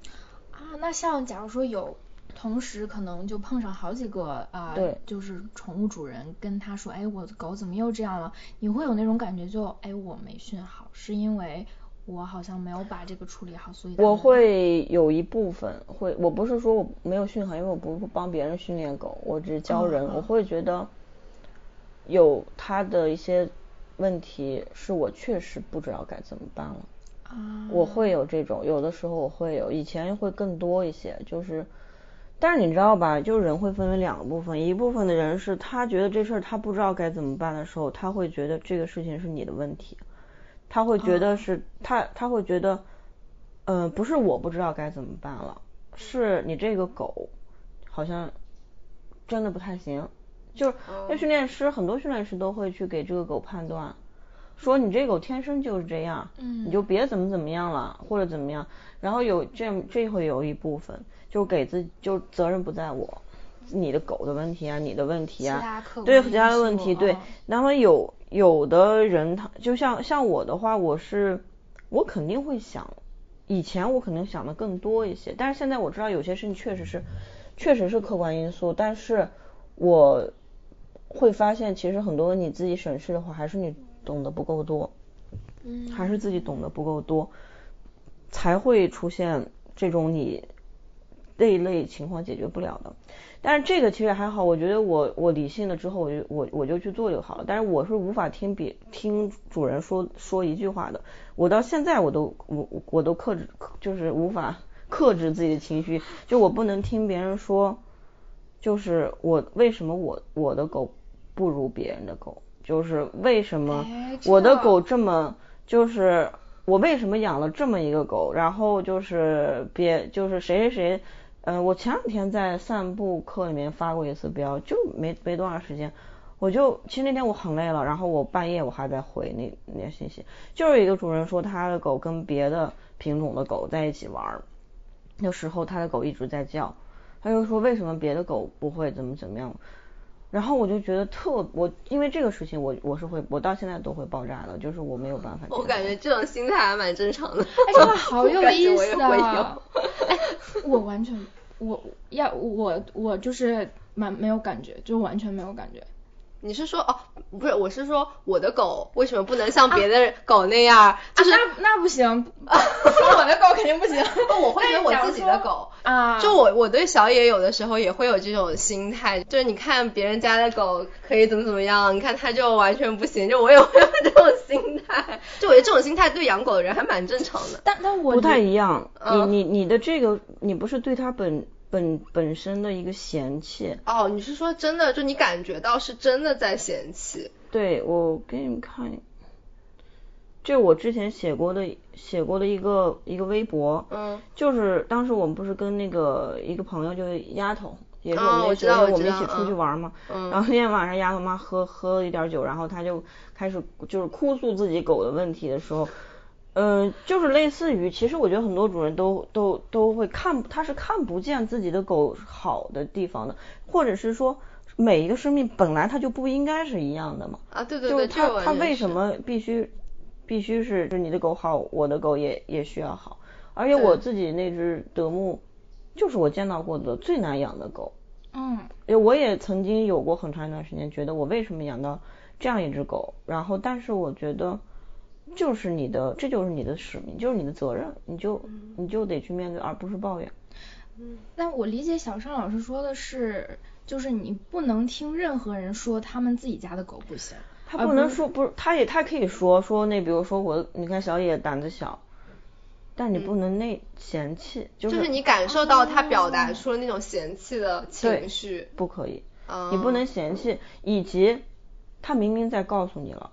S2: 啊，那像假如说有同时可能就碰上好几个啊，
S1: 对，
S2: 就是宠物主人跟他说，哎，我的狗怎么又这样了？你会有那种感觉，就哎，我没训好，是因为。我好像没有把这个处理好，所以
S1: 我会有一部分会，我不是说我没有训好，因为我不帮别人训练狗，我只教人，我会觉得有他的一些问题是我确实不知道该怎么办了，
S2: 啊，
S1: 我会有这种，有的时候我会有，以前会更多一些，就是，但是你知道吧，就人会分为两个部分，一部分的人是他觉得这事儿他不知道该怎么办的时候，他会觉得这个事情是你的问题。他会觉得是他，他会觉得，嗯，不是我不知道该怎么办了，是你这个狗好像真的不太行。就是那训练师，很多训练师都会去给这个狗判断，说你这狗天生就是这样，你就别怎么怎么样了，或者怎么样。然后有这这会有一部分，就给自就责任不在我，你的狗的问题啊，你的问题啊，对其他的问题，对，那么有。有的人他就像像我的话，我是我肯定会想，以前我可能想的更多一些，但是现在我知道有些事情确实是确实是客观因素，但是我会发现其实很多你自己审视的话，还是你懂得不够多，
S2: 嗯，
S1: 还是自己懂得不够多，才会出现这种你这一类情况解决不了的。但是这个其实还好，我觉得我我理性了之后，我就我我就去做就好了。但是我是无法听别听主人说说一句话的，我到现在我都我我都克制，就是无法 克制自己的情绪，就我不能听别人说，就是我为什么我我的狗不如别人的狗，就是为什么我的狗这么，就是我为什么养了这么一个狗，然后就是别就是谁谁谁。嗯，我前两天在散步课里面发过一次标，就没没多长时间，我就其实那天我很累了，然后我半夜我还在回那那信息，就是一个主人说他的狗跟别的品种的狗在一起玩，那时候他的狗一直在叫，他就说为什么别的狗不会怎么怎么样。然后我就觉得特我因为这个事情我我是会我到现在都会爆炸的，就是我没有办法。
S3: 我感觉这种心态还蛮正常的。
S2: 哎，真的 好有意思啊！哎，我完全我要我我就是蛮没有感觉，就完全没有感觉。
S3: 你是说哦，不是，我是说我的狗为什么不能像别的狗那样？就是那
S2: 那不行，说我的狗肯定不行。
S3: 我会觉得我自己的狗啊，就我我对小野有的时候也会有这种心态，就是你看别人家的狗可以怎么怎么样，你看它就完全不行，就我也会有这种心态。就我觉得这种心态对养狗的人还蛮正常的。
S2: 但但我
S1: 不太一样，你你你的这个你不是对它本。本本身的一个嫌弃
S3: 哦，你是说真的？就你感觉到是真的在嫌弃？
S1: 对，我给你们看，这我之前写过的写过的一个一个微博，
S3: 嗯，
S1: 就是当时我们不是跟那个一个朋友，就是丫头，也是我们那时候我们一起出去玩嘛，
S3: 嗯，
S1: 然后那天晚上丫头妈喝喝了一点酒，然后她就开始就是哭诉自己狗的问题的时候。嗯，就是类似于，其实我觉得很多主人都都都会看，他是看不见自己的狗好的地方的，或者是说每一个生命本来它就不应该是一样的嘛。
S3: 啊，对对对，
S1: 就他他为什么必须必须是就你的狗好，我的狗也也需要好，而且我自己那只德牧就是我见到过的最难养的狗。
S2: 嗯，
S1: 我也曾经有过很长一段时间觉得我为什么养到这样一只狗，然后但是我觉得。就是你的，这就是你的使命，就是你的责任，你就你就得去面对，而不是抱怨。
S2: 嗯，但我理解小尚老师说的是，就是你不能听任何人说他们自己家的狗不行。
S1: 他不能说不是，他也他可以说说那比如说我，你看小野胆子小，但你不能那嫌弃，就
S3: 是你感受到他表达出了那种嫌弃的情绪，
S1: 不可以。你不能嫌弃，以及他明明在告诉你了，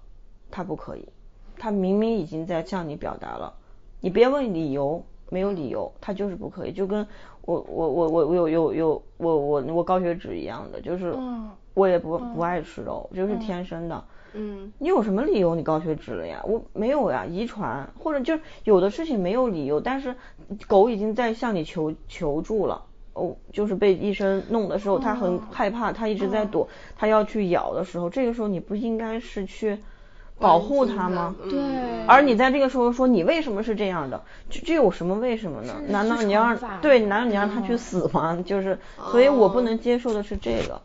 S1: 他不可以，他明明已经在向你表达了，你别问理由，没有理由，他就是不可以，就跟我我我我我有有有我我我高血脂一样的，就是我也不不爱吃肉，就是天生的。
S3: 嗯，
S1: 你有什么理由你高血脂了呀？我没有呀，遗传。或者就有的事情没有理由，但是狗已经在向你求求助了。哦，就是被医生弄的时候，它很害怕，它一直在躲，它要去咬的时候，这个时候你不应该是去保护他吗？
S2: 对。
S1: 而你在这个时候说你为什么是这样的？这这有什么为什么呢？难道你要让对？难道你让他去死吗？就是，所以我不能接受的是这个。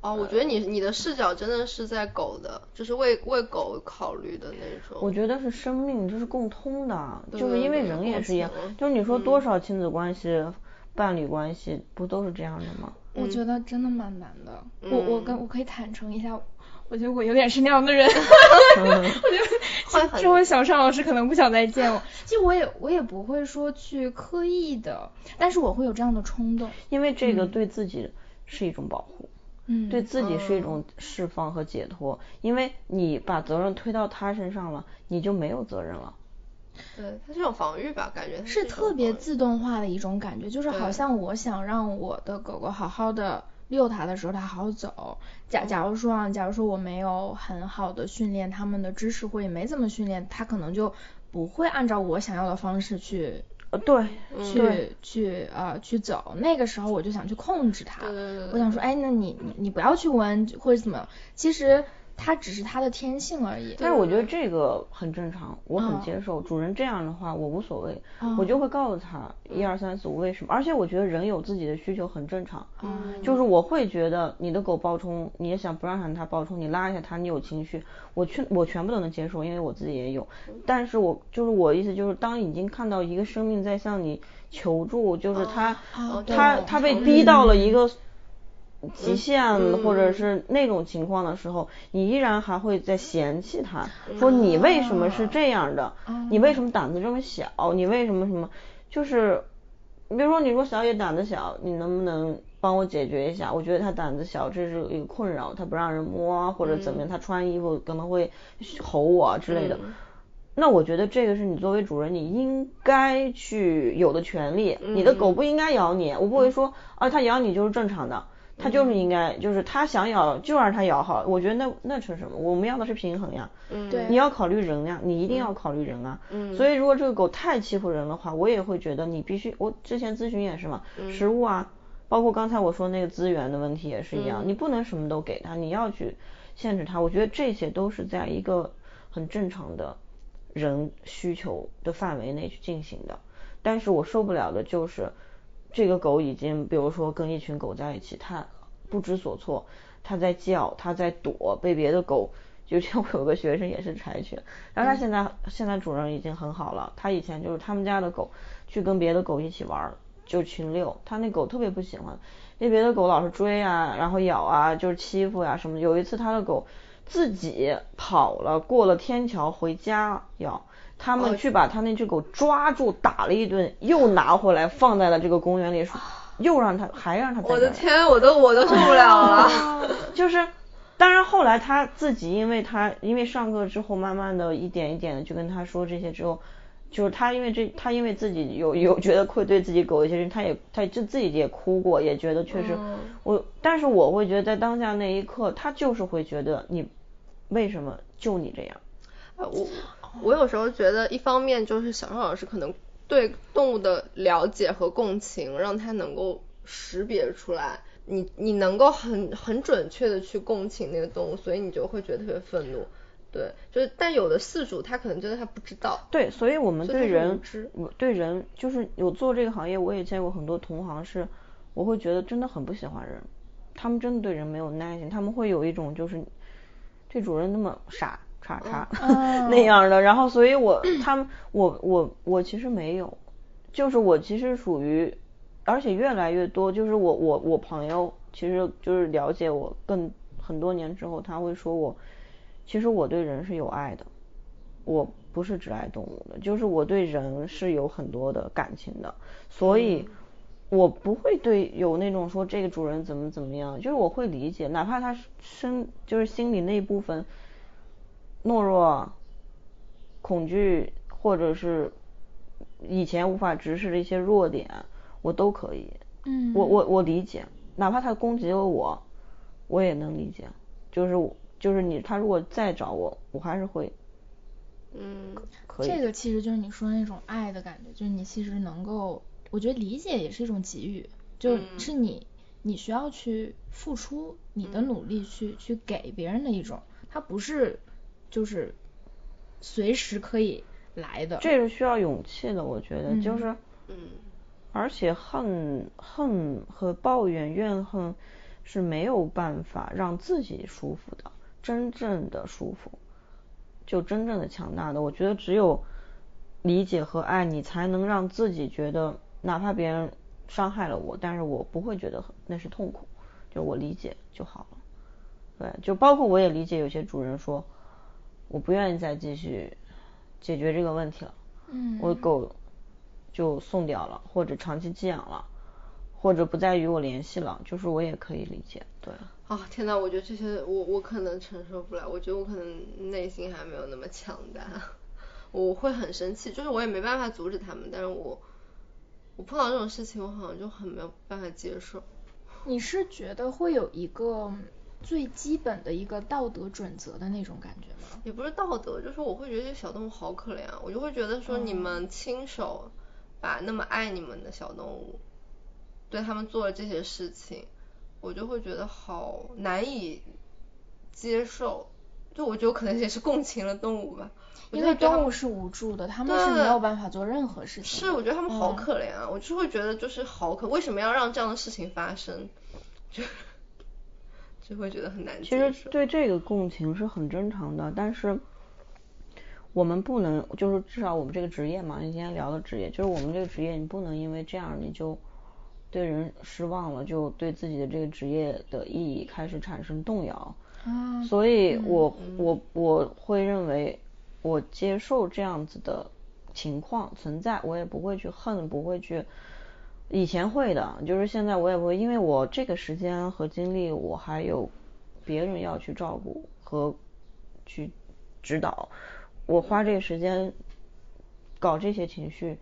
S3: 哦，我觉得你你的视角真的是在狗的，就是为为狗考虑的那种。
S1: 我觉得是生命，就是共通的，就是因为人也是一样，就是你说多少亲子关系、伴侣关系不都是这样的吗？
S2: 我觉得真的蛮难的。我我跟我可以坦诚一下，我觉得我有点是那样的人。我觉得之后小尚老师可能不想再见我。其实我也我也不会说去刻意的，但是我会有这样的冲动。
S1: 因为这个对自己是一种保护。
S2: 嗯，
S1: 对自己是一种释放和解脱，因为你把责任推到他身上了，你就没有责任了。
S3: 对，它是种防御吧，感觉
S2: 是特别自动化的一种感觉，就是好像我想让我的狗狗好好的遛它的时候，它好好走。假假如说啊，假如说我没有很好的训练它们的知识，或也没怎么训练，它可能就不会按照我想要的方式去。
S1: 呃，对，
S2: 去去呃去走，那个时候我就想去控制它，我想说，哎，那你你你不要去闻或者怎么，其实。它只是它的天性而已，
S1: 但是我觉得这个很正常，我很接受。主人这样的话，我无所谓，我就会告诉他一二三四五为什么。而且我觉得人有自己的需求很正常，就是我会觉得你的狗暴冲，你也想不让它暴冲，你拉一下它，你有情绪，我全我全部都能接受，因为我自己也有。但是我就是我意思就是，当已经看到一个生命在向你求助，就是它它它被逼到了一个。极限或者是那种情况的时候，你依然还会在嫌弃他，说你为什么是这样的？你为什么胆子这么小？你为什么什么？就是，比如说你说小野胆子小，你能不能帮我解决一下？我觉得他胆子小，这是一个困扰，他不让人摸或者怎么样，他穿衣服可能会吼我之类的。那我觉得这个是你作为主人你应该去有的权利。你的狗不应该咬你，我不会说啊，它咬你就是正常的。他就是应该，就是他想咬就让他咬好，我觉得那那成什么？我们要的是平衡呀。
S2: 嗯。对。
S1: 你要考虑人呀，你一定要考虑人啊。嗯。所以如果这个狗太欺负人的话，我也会觉得你必须，我之前咨询也是嘛，食物啊，包括刚才我说那个资源的问题也是一样，你不能什么都给他，你要去限制他。我觉得这些都是在一个很正常的人需求的范围内去进行的，但是我受不了的就是。这个狗已经，比如说跟一群狗在一起，它不知所措，它在叫，它在躲，被别的狗。就像我有个学生也是柴犬，然后他现在现在主人已经很好了。他以前就是他们家的狗，去跟别的狗一起玩，就群遛，他那狗特别不喜欢，因为别的狗老是追啊，然后咬啊，就是欺负呀什么。有一次他的狗自己跑了，过了天桥回家要。他们去把他那只狗抓住打了一顿，又拿回来放在了这个公园里，又让他还让他。
S3: 我的天，我都我都受不了了。
S1: 就是，当然后来他自己，因为他因为上课之后，慢慢的一点一点的就跟他说这些之后，就是他因为这他因为自己有有觉得愧对自己狗一些人，他也他就自己也哭过，也觉得确实我，但是我会觉得在当下那一刻，他就是会觉得你为什么就你这样？
S3: 我。我有时候觉得，一方面就是小尚老师可能对动物的了解和共情，让他能够识别出来，你你能够很很准确的去共情那个动物，所以你就会觉得特别愤怒。对，就是但有的饲主他可能觉得他不知道。
S1: 对，所以我们对人，我对人就是有做这个行业，我也见过很多同行是，我会觉得真的很不喜欢人，他们真的对人没有耐心，他们会有一种就是这主人那么傻。叉叉 那样的，然后所以我 他们我我我其实没有，就是我其实属于，而且越来越多，就是我我我朋友其实就是了解我更很多年之后，他会说我其实我对人是有爱的，我不是只爱动物的，就是我对人是有很多的感情的，所以我不会对有那种说这个主人怎么怎么样，就是我会理解，哪怕他身就是心里那一部分懦弱、恐惧，或者是以前无法直视的一些弱点，我都可以。
S2: 嗯，
S1: 我我我理解，哪怕他攻击了我，我也能理解。就是就是你他如果再找我，我还是会。
S3: 嗯，
S1: 可以。
S2: 这个其实就是你说那种爱的感觉，就是你其实能够，我觉得理解也是一种给予，就是你你需要去付出你的努力去去给别人的一种，它不是就是随时可以来的。
S1: 这是需要勇气的，我觉得就是，
S3: 嗯，
S1: 而且恨恨和抱怨怨恨是没有办法让自己舒服的，真正的舒服。就真正的强大的，我觉得只有理解和爱你，才能让自己觉得，哪怕别人伤害了我，但是我不会觉得那是痛苦，就我理解就好了。对，就包括我也理解有些主人说，我不愿意再继续解决这个问题了，
S2: 嗯，
S1: 我狗就送掉了，或者长期寄养了，或者不再与我联系了，就是我也可以理解，对。
S3: 啊天呐，我觉得这些我我可能承受不了，我觉得我可能内心还没有那么强大，我会很生气，就是我也没办法阻止他们，但是我我碰到这种事情，我好像就很没有办法接受。
S2: 你是觉得会有一个最基本的一个道德准则的那种感觉吗？
S3: 也不是道德，就是我会觉得这些小动物好可怜啊，我就会觉得说你们亲手把那么爱你们的小动物，对他们做了这些事情。我就会觉得好难以接受，就我觉得可能也是共情了动物吧，
S2: 因为动物是无助的，他们是没有办法做任何事情。
S3: 是，我觉得他们好可怜啊，我就会觉得就是好可，为什么要让这样的事情发生？就 就会觉得很难。
S1: 其实对这个共情是很正常的，但是我们不能，就是至少我们这个职业嘛，你今天聊的职业，就是我们这个职业，你不能因为这样你就。对人失望了，就对自己的这个职业的意义开始产生动摇。
S2: 啊，
S1: 所以我我我会认为，我接受这样子的情况存在，我也不会去恨，不会去。以前会的，就是现在我也不会，因为我这个时间和精力，我还有别人要去照顾和去指导，我花这个时间搞这些情绪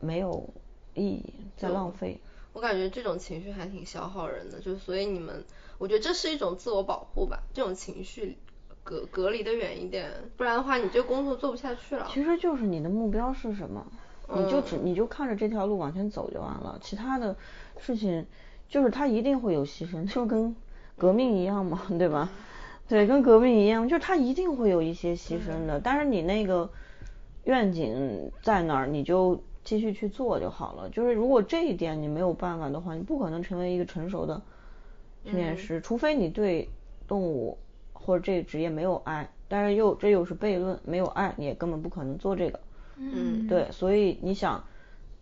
S1: 没有意义，在浪费。
S3: 我感觉这种情绪还挺消耗人的，就所以你们，我觉得这是一种自我保护吧，这种情绪隔隔离的远一点，不然的话你这工作做不下去了。
S1: 其实就是你的目标是什么，你就只你就看着这条路往前走就完了，其他的事情就是他一定会有牺牲，就跟革命一样嘛，对吧？对，跟革命一样，就是他一定会有一些牺牲的，但是你那个愿景在那儿，你就。继续去做就好了。就是如果这一点你没有办法的话，你不可能成为一个成熟的训练师，除非你对动物或者这个职业没有爱。但是又这又是悖论，没有爱你也根本不可能做这个。
S2: 嗯，
S1: 对，所以你想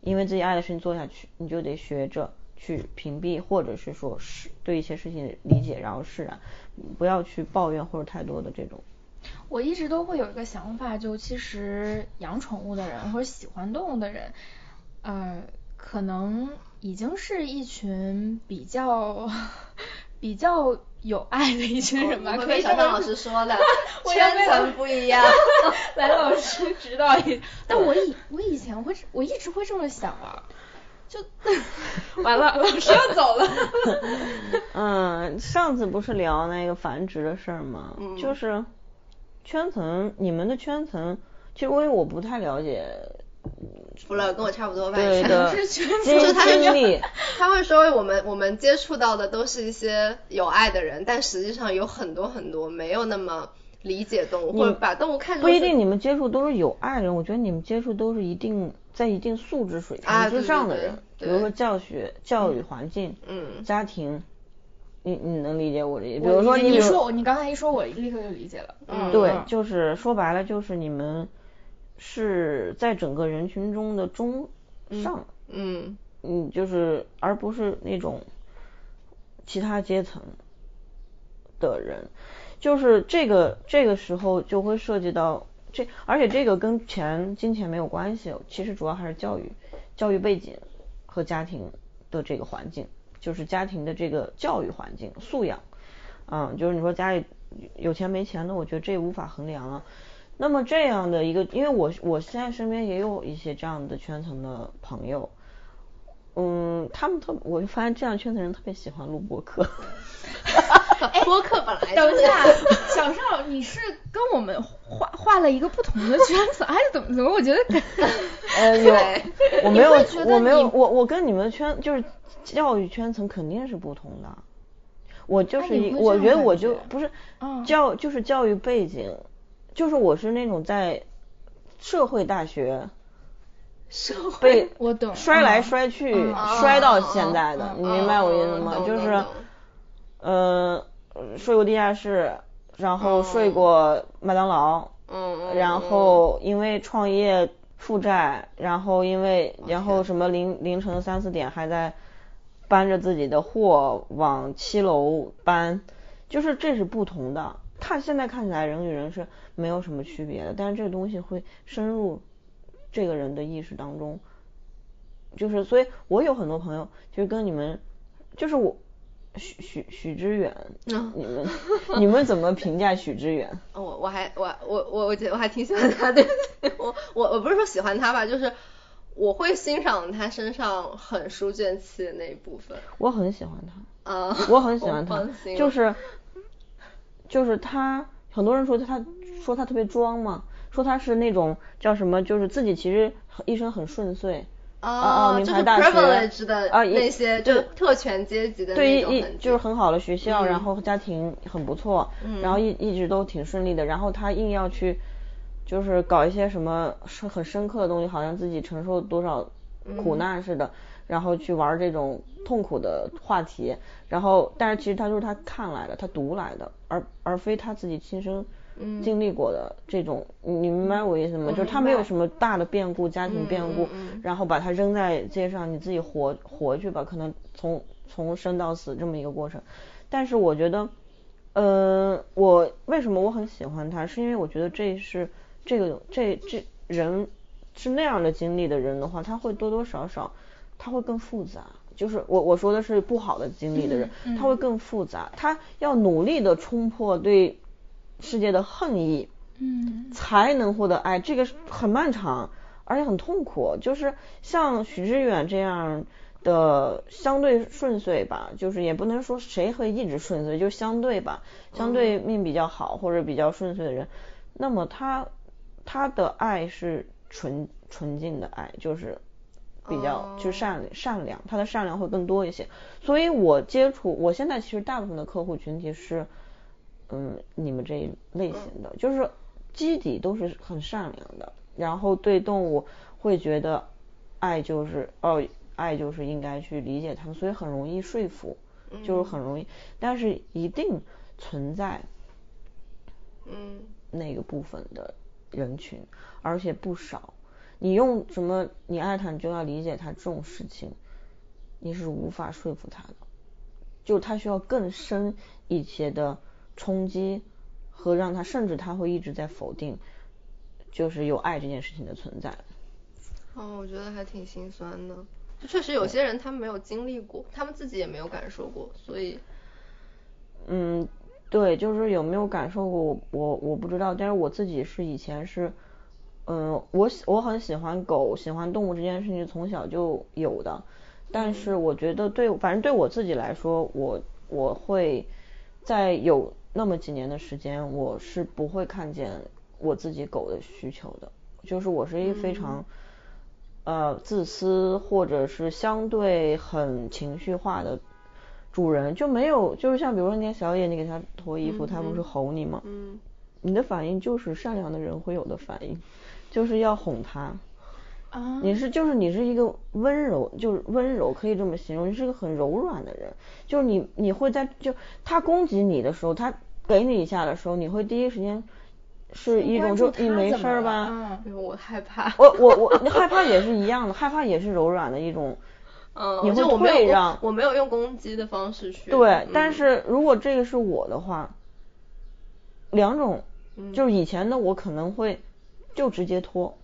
S1: 因为自己爱的事情做下去，你就得学着去屏蔽，或者是说是对一些事情理解，然后释然，不要去抱怨或者太多的这种。
S2: 我一直都会有一个想法，就其实养宠物的人或者喜欢动物的人，呃，可能已经是一群比较 比较有爱的一群人吧。可以
S3: 小张老师 说的，圈层不一样。
S2: 来，老师指导一。但我以我以前会，我一直会这么想啊，就完了，老师要走了。
S1: 嗯，上次不是聊那个繁殖的事儿吗？就是。圈层，你们的圈层，其实因为我不太了解，
S3: 除了跟我差不多吧，
S1: 对的，
S3: 就是他经历，他会说我们我们接触到的都是一些有爱的人，但实际上有很多很多没有那么理解动物或者把动物看
S1: 不一定你们接触都是有爱的人，我觉得你们接触都是一定在一定素质水平之上的人，
S3: 比
S1: 如说教学、教育环境、
S3: 嗯，
S1: 家庭。你你能理解我的意思？比如说
S2: 你说你刚才一说，我立刻就理解了。
S3: 嗯，
S1: 对，就是说白了，就是你们是在整个人群中的中上，
S3: 嗯
S1: 嗯，就是而不是那种其他阶层的人，就是这个这个时候就会涉及到这，而且这个跟钱金钱没有关系，其实主要还是教育教育背景和家庭的这个环境，就是家庭的这个教育环境素养，嗯，就是你说家里有钱没钱的，我觉得这无法衡量了。那么这样的一个，因为我我现在身边也有一些这样的圈层的朋友，嗯，他们特，我就发现这样圈层人特别喜欢录播客。
S3: 播客本来
S2: 等一下，小邵，你是跟我们画画了一个不同的圈子，还是怎么怎么？我觉得，
S1: 呃，有，我没有，我没有，我我跟你们的圈就是教育圈层肯定是不同的。我就是一，我觉得我就不是教，就是教育背景，就是我是那种在社会大学，
S3: 社
S1: 会，
S2: 我懂，
S1: 摔来摔去，摔到现在的，你明白我意思吗？就是。嗯，睡过地下室，然后睡过麦当劳，
S3: 嗯，
S1: 然后因为创业负债，然后因为然后什么凌凌晨三四点还在搬着自己的货往七楼搬，就是这是不同的。他现在看起来人与人是没有什么区别的，但是这个东西会深入这个人的意识当中，就是所以，我有很多朋友就是跟你们，就是我。许许许知远，你们 你们怎么评价许知远？
S3: 我 我还我我我我觉得我还挺喜欢他的，我我我不是说喜欢他吧，就是我会欣赏他身上很书卷气的那一部分。
S1: 我很喜欢
S3: 他，啊，
S1: 我很喜欢 他，就是就是他，很多人说他说他特别装嘛，说他是那种叫什么，就是自己其实一生很顺遂。
S3: 啊
S1: 名牌大学
S3: 的啊那些就特权阶级的
S1: 对一就是很好的学校，然后家庭很不错，然后一一直都挺顺利的，然后他硬要去就是搞一些什么深很深刻的东西，好像自己承受多少苦难似的，然后去玩这种痛苦的话题，然后但是其实他就是他看来的，他读来的，而而非他自己亲身。经历过的这种，你明白我意思吗？就是他没有什么大的变故，家庭变故，然后把他扔在街上，你自己活活去吧。可能从从生到死这么一个过程。但是我觉得，呃，我为什么我很喜欢他，是因为我觉得这是这个这这人是那样的经历的人的话，他会多多少少他会更复杂。就是我我说的是不好的经历的人，他会更复杂，他要努力的冲破对。世界的恨意，
S2: 嗯，
S1: 才能获得爱，这个很漫长，而且很痛苦。就是像许知远这样的相对顺遂吧，就是也不能说谁会一直顺遂，就相对吧，相对命比较好或者比较顺遂的人，那么他他的爱是纯纯净的爱，就是比较就善善良，他的善良会更多一些。所以我接触，我现在其实大部分的客户群体是。嗯，你们这一类型的，就是基底都是很善良的，然后对动物会觉得爱就是哦，爱就是应该去理解他们，所以很容易说服，就是很容易，但是一定存在，
S3: 嗯，
S1: 那个部分的人群，而且不少。你用什么你爱他，你就要理解他这种事情，你是无法说服他的，就他需要更深一些的。冲击和让他，甚至他会一直在否定，就是有爱这件事情的存在。
S3: 哦，我觉得还挺心酸的。就确实有些人他们没有经历过，他们自己也没有感受过，所以，
S1: 嗯，对，就是有没有感受过，我我不知道。但是我自己是以前是，嗯，我我很喜欢狗，喜欢动物这件事情从小就有的。但是我觉得对，反正对我自己来说，我我会在有。那么几年的时间，我是不会看见我自己狗的需求的，就是我是一个非常呃自私或者是相对很情绪化的主人，就没有就是像比如说那天小野你给他脱衣服，他不是吼你吗？
S3: 嗯，
S1: 你的反应就是善良的人会有的反应，就是要哄他。
S2: 啊，
S1: 你是就是你是一个温柔，就是温柔可以这么形容，你是一个很柔软的人，就是你你会在就他攻击你的时候，他给你一下的时候，你会第一时间是一种就你没事
S2: 吧？
S3: 嗯，我害怕。
S1: 我我我你害怕也是一样的，害怕也是柔软的一种，
S3: 嗯，
S1: 你会退让。
S3: 我没有用攻击的方式去。
S1: 对，但是如果这个是我的话，两种，就是以前的我可能会就直接拖。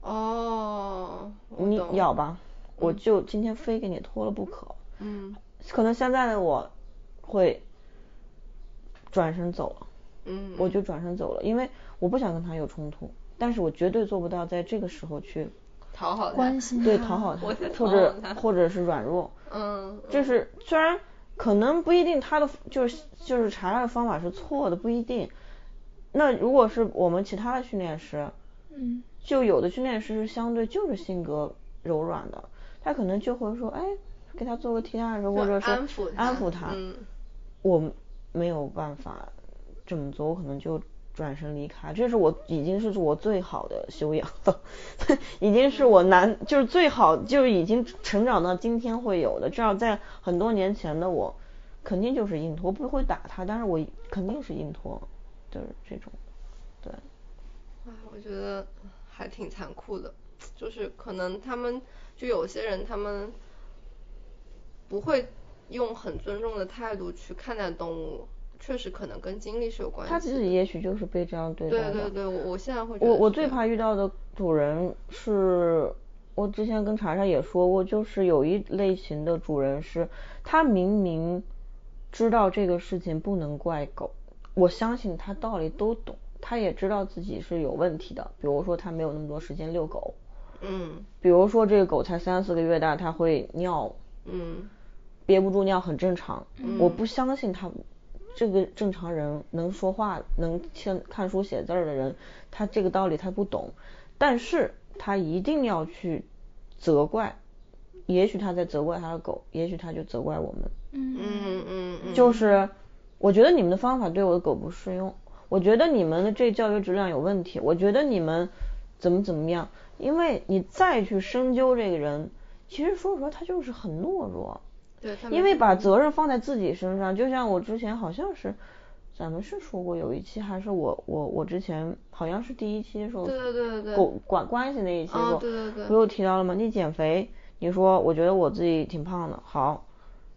S3: 哦，
S1: 你咬吧，我就今天非给你脱了不可。
S3: 嗯。
S1: 可能现在的我会转身走了。
S3: 嗯。
S1: 我就转身走了，因为我不想跟他有冲突，但是我绝对做不到在这个时候去
S3: 讨好
S2: 关心
S1: 对讨好他，或者或者是软弱。
S3: 嗯。
S1: 就是虽然可能不一定他的就是就是查查的方法是错的，不一定。那如果是我们其他的训练师，
S2: 嗯，
S1: 就有的训练师是相对就是性格柔软的，他可能就会说，哎，给他做个提拉时或者是
S3: 安抚
S1: 安抚
S3: 他。嗯，
S1: 我没有办法这么做，我可能就转身离开。这是我已经是我最好的修养了，已经是我难就是最好就是已经成长到今天会有的。至少在很多年前的我，肯定就是硬拖，不会打他，但是我肯定是硬拖。就是这种，对。
S3: 啊，我觉得还挺残酷的，就是可能他们就有些人他们不会用很尊重的态度去看待动物，确实可能跟经历是有关系。
S1: 他自己也许就是被这样对
S3: 待的。对对对，我我现在会。
S1: 我我最怕遇到的主人是，我之前跟查查也说过，就是有一类型的主人是，他明明知道这个事情不能怪狗。我相信他道理都懂，他也知道自己是有问题的。比如说他没有那么多时间遛狗，
S3: 嗯，
S1: 比如说这个狗才三四个月大，它会尿，
S3: 嗯，
S1: 憋不住尿很正常。我不相信他这个正常人能说话、能看看书写字的人，他这个道理他不懂，但是他一定要去责怪，也许他在责怪他的狗，也许他就责怪我们。
S3: 嗯嗯嗯，
S1: 就是。我觉得你们的方法对我的狗不适用，我觉得你们的这教育质量有问题，我觉得你们怎么怎么样，因为你再去深究这个人，其实说实话他就是很懦弱，
S3: 对，
S1: 因为把责任放在自己身上，就像我之前好像是咱们是说过有一期，还是我我我之前好像是第一期说，
S3: 对对对对对，
S1: 狗管关系那一期说，
S3: 对对对，
S1: 不又提到了吗？你减肥，你说我觉得我自己挺胖的，好，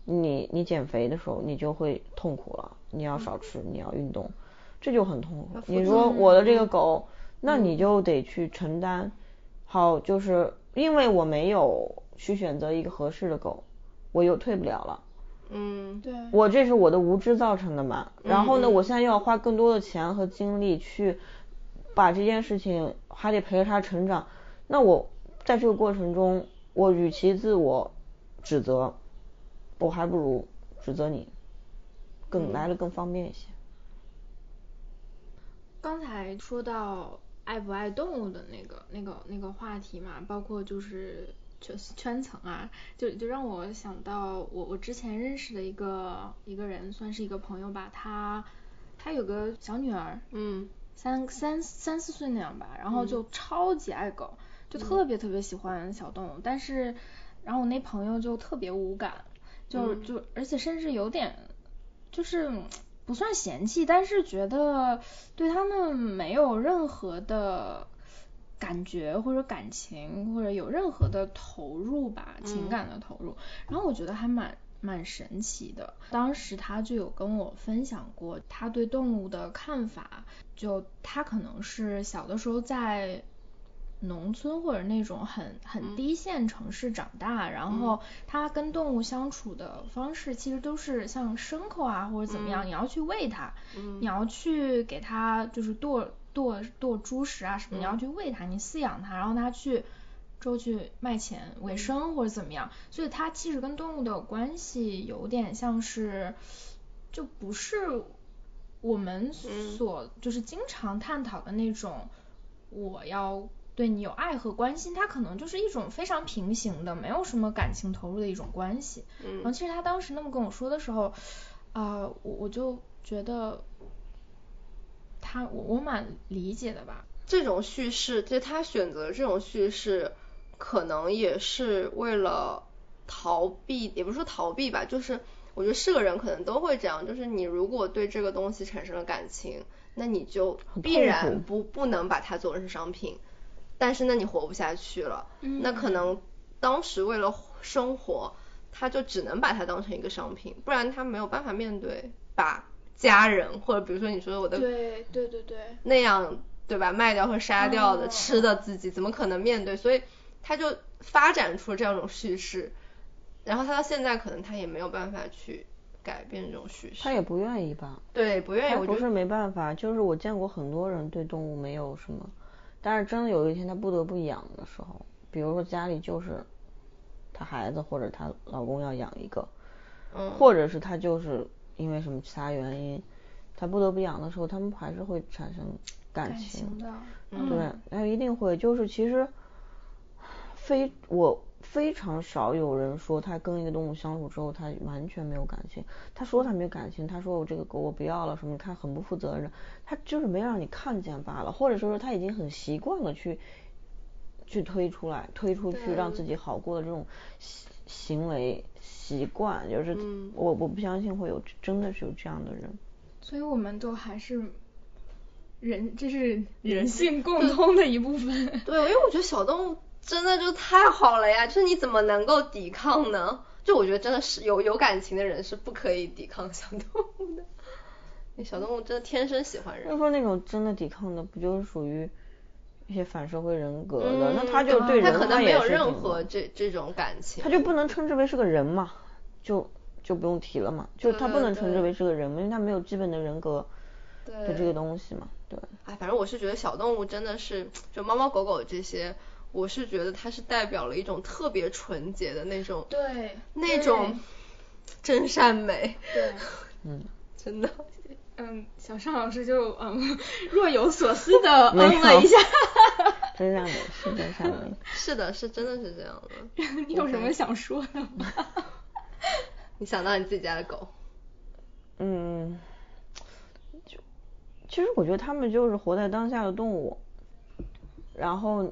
S1: 你你减肥的时候你就会痛苦了。你要少吃，你要运动，这就很痛苦。你说我的这个狗，那你就得去承担。好，就是因为我没有去选择一个合适的狗，我又退不了了。
S3: 嗯，
S2: 对。
S1: 我这是我的无知造成的嘛？然后呢，我现在又要花更多的钱和精力去把这件事情，还得陪着它成长。那我在这个过程中，我与其自我指责，我还不如指责你。更来的更方便一些。
S2: 刚才说到爱不爱动物的那个、那个、那个话题嘛，包括就是圈圈层啊，就就让我想到我我之前认识的一个一个人，算是一个朋友吧，他他有个小女儿，
S3: 嗯，
S2: 三三三四岁那样吧，然后就超级爱狗，就特别特别喜欢小动物，但是然后我那朋友就特别无感，就就而且甚至有点。就是不算嫌弃，但是觉得对他们没有任何的感觉或者感情，或者有任何的投入吧，情感的投入。然后我觉得还蛮蛮神奇的。当时他就有跟我分享过他对动物的看法，就他可能是小的时候在。农村或者那种很很低线城市长大，然后他跟动物相处的方式其实都是像牲口啊或者怎么样，你要去喂它，你要去给它就是剁剁剁猪食啊什么，你要去喂它，你饲养它，然后它去之后去卖钱为生或者怎么样，所以它其实跟动物的关系有点像是就不是我们所就是经常探讨的那种我要。对你有爱和关心，他可能就是一种非常平行的，没有什么感情投入的一种关系。
S3: 嗯。
S2: 然后其实他当时那么跟我说的时候，啊，我我就觉得他我我蛮理解的吧。
S3: 这种叙事，就他选择这种叙事，可能也是为了逃避，也不是说逃避吧，就是我觉得是个人可能都会这样，就是你如果对这个东西产生了感情，那你就必然不不能把它作为是商品。但是那你活不下去了，那可能当时为了生活，他就只能把它当成一个商品，不然他没有办法面对把家人或者比如说你说我的
S2: 对对对对
S3: 那样对吧卖掉和杀掉的吃的自己怎么可能面对？所以他就发展出了这样一种叙事，然后他到现在可能他也没有办法去改变这种叙事。
S1: 他也不愿意吧？
S3: 对，不愿意。
S1: 我不是没办法，就是我见过很多人对动物没有什么，但是真的有一天他不得不养的时候，比如说家里就是他孩子或者他老公要养一个，
S3: 嗯，
S1: 或者是他就是因为什么其他原因，他不得不养的时候，他们还是会产生感情
S2: 的，
S1: 对，那一定会，就是其实。非我非常少有人说他跟一个动物相处之后他完全没有感情。他说他没有感情，他说我这个狗我不要了什么，他很不负责任。他就是没让你看见罢了，或者说说他已经很习惯了去去推出来推出去让自己好过的这种行行为习惯，就是我我不相信会有真的是有这样的人。
S2: 所以我们都还是人，这是人性共通的一部分。
S3: 对，因为我觉得小动物。真的就太好了呀！就是你怎么能够抵抗呢？就我觉得真的是有有感情的人是不可以抵抗小动物的。那小动物真的天生喜欢人。
S1: 就说那种真的抵抗的，不就是属于一些反社会人格的？那他就对人
S3: 他可能没有任何这这种感情。
S1: 他就不能称之为是个人嘛？就就不用提了嘛？就他不能称之为是个人，因为他没有基本的人格的这个东西嘛？对。
S3: 哎，反正我是觉得小动物真的是，就猫猫狗狗这些。我是觉得它是代表了一种特别纯洁的那种，
S2: 对，
S3: 那种真善美，
S2: 对，
S1: 嗯，
S3: 真的，
S2: 嗯，小尚老师就嗯若有所思的 嗯了一下，
S1: 真善美是真善美，
S3: 是的，是真的是这样的。
S2: 你有什么想说的吗？
S3: 你想到你自己家的狗？
S1: 嗯，就其实我觉得他们就是活在当下的动物，然后。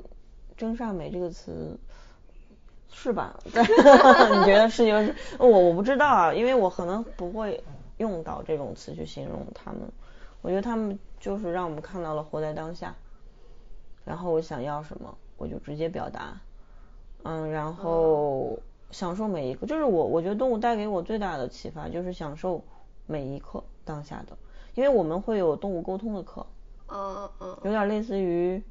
S1: 真善美这个词是吧？你觉得是就是？我我不知道啊，因为我可能不会用到这种词去形容他们。我觉得他们就是让我们看到了活在当下，然后我想要什么，我就直接表达。嗯，然后享受每一个，就是我我觉得动物带给我最大的启发就是享受每一刻当下的，因为我们会有动物沟通的课。
S3: 嗯嗯。
S1: 有点类似于。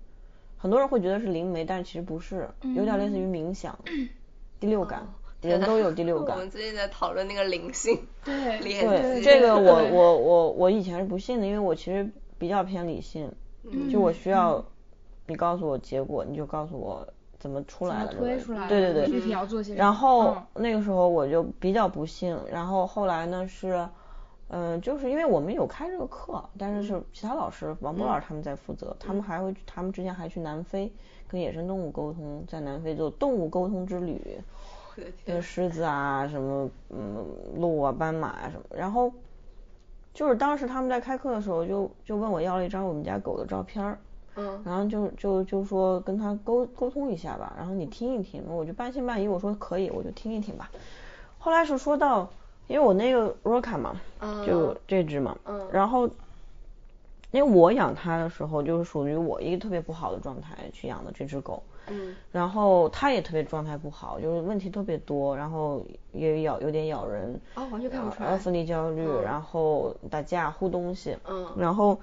S1: 很多人会觉得是灵媒，但其实不是，有点类似于冥想，第六感，人都有第六感。
S3: 我们最近在讨论那个灵性，
S2: 对，
S1: 对，这个我我我我以前是不信的，因为我其实比较偏理性，就我需要你告诉我结果，你就告诉我怎么出来的，
S2: 推出来，
S1: 对对对，
S2: 具体要做些
S1: 然后那个时候我就比较不信，然后后来呢是。嗯，就是因为我们有开这个课，但是是其他老师，王波老师他们在负责，他们还会，他们之前还去南非跟野生动物沟通，在南非做动物沟通之旅，跟狮子啊，什么嗯鹿啊、斑马啊什么，然后就是当时他们在开课的时候，就就问我要了一张我们家狗的照片，
S3: 嗯，
S1: 然后就就就说跟他沟沟通一下吧，然后你听一听，我就半信半疑，我说可以，我就听一听吧，后来是说到。因为我那个 Roca 嘛，就这只嘛，然后因为我养它的时候，就是属于我一个特别不好的状态去养的这只狗，然后它也特别状态不好，就是问题特别多，然后也咬有点咬人，
S3: 哦，完全看不出来，
S1: 分离焦虑，然后打架护东西，然后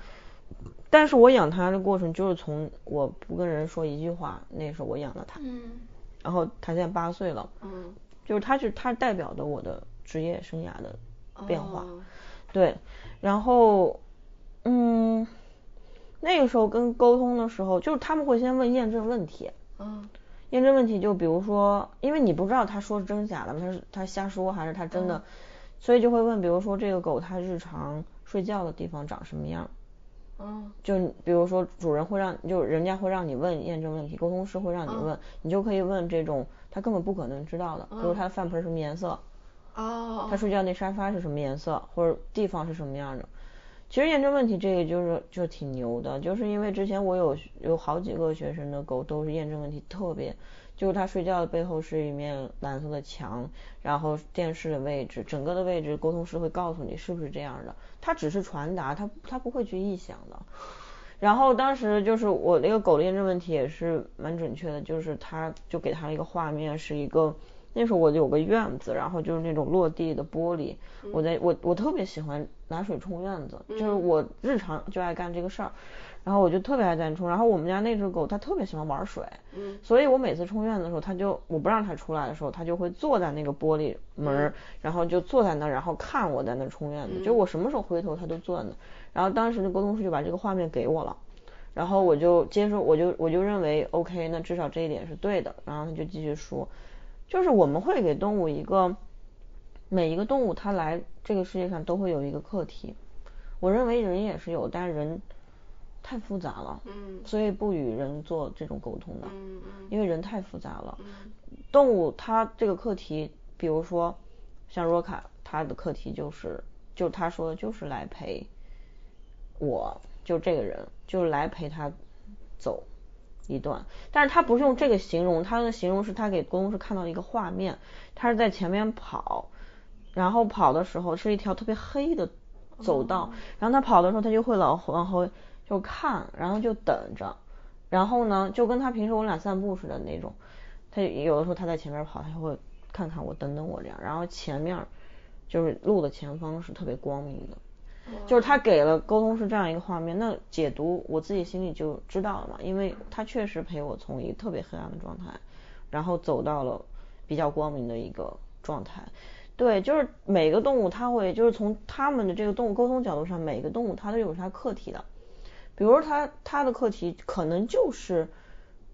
S1: 但是我养它的过程就是从我不跟人说一句话，那时候我养了它，然后它现在八岁了，就是它是它代表的我的。职业生涯的变化，对，然后，嗯，那个时候跟沟通的时候，就是他们会先问验证问题，
S3: 嗯，
S1: 验证问题就比如说，因为你不知道他说是真假的，他是他瞎说还是他真的，所以就会问，比如说这个狗它日常睡觉的地方长什么样，
S3: 嗯，
S1: 就比如说主人会让，就人家会让你问验证问题，沟通师会让你问，你就可以问这种他根本不可能知道的，比如他的饭盆什么颜色。
S3: 哦，
S1: 他睡觉那沙发是什么颜色，或者地方是什么样的？其实验证问题这个就是就挺牛的，就是因为之前我有有好几个学生的狗都是验证问题特别，就是他睡觉的背后是一面蓝色的墙，然后电视的位置，整个的位置沟通师会告诉你是不是这样的，他只是传达，他他不会去臆想的。然后当时就是我那个狗的验证问题也是蛮准确的，就是他就给他一个画面是一个。那时候我有个院子，然后就是那种落地的玻璃，我在我我特别喜欢拿水冲院子，就是我日常就爱干这个事儿。然后我就特别爱在冲，然后我们家那只狗它特别喜欢玩水，嗯，所以我每次冲院子的时候，它就我不让它出来的时候，它就会坐在那个玻璃门，然后就坐在那，然后看我在那冲院子，就我什么时候回头它都坐在那，然后当时的沟通师就把这个画面给我了，然后我就接受，我就我就认为 OK，那至少这一点是对的，然后他就继续说，就是我们会给动物一个，每一个动物它来这个世界上都会有一个课题，我认为人也是有，但是人。太复杂了，嗯，所以不与人做这种沟通的，因为人太复杂了，嗯，动物它这个课题，比如说像若卡，它的课题就是，就他说的就是来陪我，就这个人，就是来陪他走一段，但是他不是用这个形容，他的形容是他给公是看到一个画面，他是在前面跑，然后跑的时候是一条特别黑的走道，然后他跑的时候他就会老往后。就看，然后就等着，然后呢，就跟他平时我俩散步似的那种，他有的时候他在前面跑，他就会看看我，等等我这样，然后前面就是路的前方是特别光明的，就是他给了沟通是这样一个画面，那解读我自己心里就知道了嘛，因为他确实陪我从一个特别黑暗的状态，然后走到了比较光明的一个状态，对，就是每个动物它会就是从他们的这个动物沟通角度上，每个动物它都有它课题的。比如他他的课题可能就是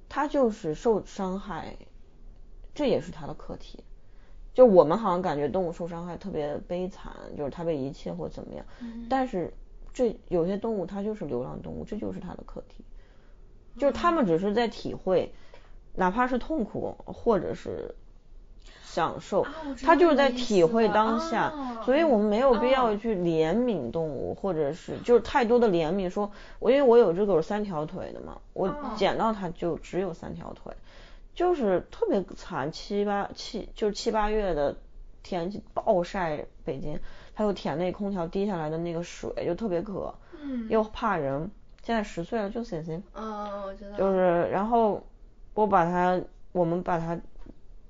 S1: 他就是受伤害，这也是他的课题。就我们好像感觉动物受伤害特别悲惨，就是它被遗弃或怎么样。但是这有些动物它就是流浪动物，这就是它的课题。就是他们只是在体会，哪怕是痛苦或者是。享受，他就是在体会当下，所以我们没有必要去怜悯动物，或者是就是太多的怜悯。说，我因为我有只狗三条腿的嘛，我捡到它就只有三条腿，就是特别惨，七八七就是七八月的天气暴晒，北京，它又舔那空调滴下来的那个水，就特别渴，又怕人，现在十岁了就死心，
S3: 嗯，我知道，
S1: 就是然后我把它，我们把它。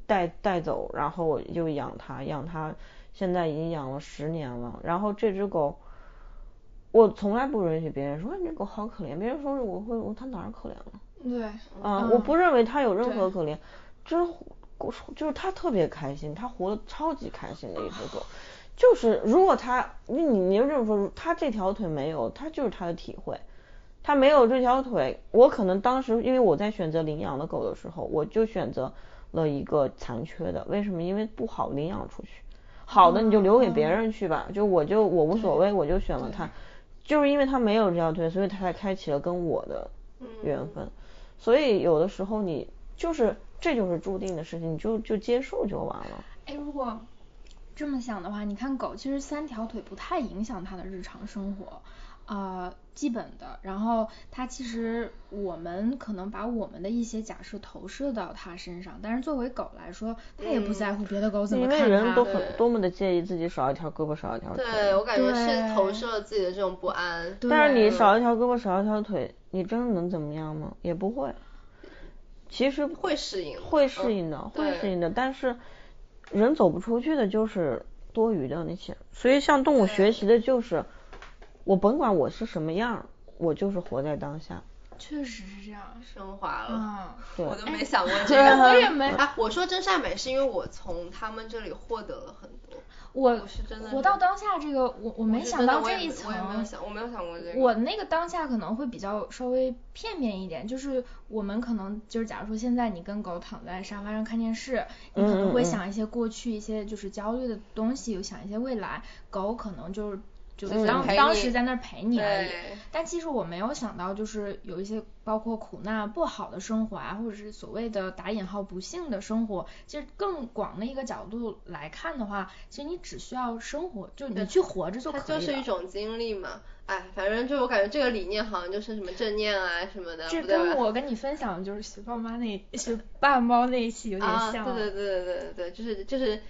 S1: 带带走，然后就养它，养它，现在已经养了十年了。然后这只狗，我从来不允许别人说你这狗好可怜，别人说我会，它哪儿可怜了？
S2: 对，
S1: 啊，我不认为它有任何可怜，就是就是它特别开心，它活得超级开心的一只狗。就是如果它，你你就这么说，它这条腿没有，它就是它的体会，它没有这条腿，我可能当时因为我在选择领养的狗的时候，我就选择。了一个残缺的，为什么？因为不好领养出去，好的你就留给别人去吧。就我就我无所谓，我就选了它，就是因为它没有这条腿，所以它才开启了跟我的缘分。所以有的时候你就是这就是注定的事情，你就就接受就完了。
S2: 哎，如果这么想的话，你看狗其实三条腿不太影响它的日常生活。啊，基本的，然后它其实我们可能把我们的一些假设投射到它身上，但是作为狗来说，它也不在乎别的狗怎么看
S1: 它。因为人都很多么的介意自己少一条胳膊少一条腿。
S3: 对，我感觉是投射了自己的这种不安。
S1: 但是你少一条胳膊少一条腿，你真的能怎么样吗？也不会。其实
S3: 会适应。
S1: 会适应的，会适应的，但是人走不出去的就是多余的那些，所以向动物学习的就是。我甭管我是什么样，我就是活在当下。
S2: 确实是这样，
S3: 升华了。
S1: 嗯，
S3: 我都没想过这个。
S2: 我也 没。
S3: 啊，我说真善美是因为我从他们这里获得了很多。
S2: 我
S3: 是真的。
S2: 活到当下这个，我
S3: 我
S2: 没想到这一层。
S3: 我也没有想，我没有想过这
S2: 个。我那个当下可能会比较稍微片面一点，就是我们可能就是假如说现在你跟狗躺在沙发上看电视，你可能会想一些过去一些就是焦虑的东西，有想一些未来，狗可能就是。就当当时在那儿陪你而已，但其实我没有想到，就是有一些包括苦难、不好的生活啊，或者是所谓的打引号不幸的生活，其实更广的一个角度来看的话，其实你只需要生活，就你去活着就可以了。
S3: 它就是一种经历嘛，哎，反正就我感觉这个理念好像就是什么正念啊什么的。
S2: 这跟我跟你分享的就是学爸妈那学爸猫那一期有点像。
S3: 啊，对对对对对对，就是就是。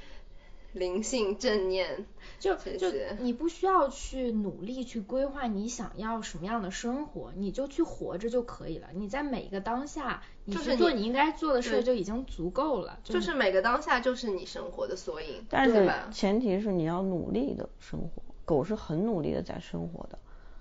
S3: 灵性正念，
S2: 就就你不需要去努力去规划你想要什么样的生活，你就去活着就可以了。你在每一个当下，你去做你应该做的事就已经足够了。
S3: 就是每个当下就是你生活的缩影，
S1: 但是前提是你要努力的生活。狗是很努力的在生活的。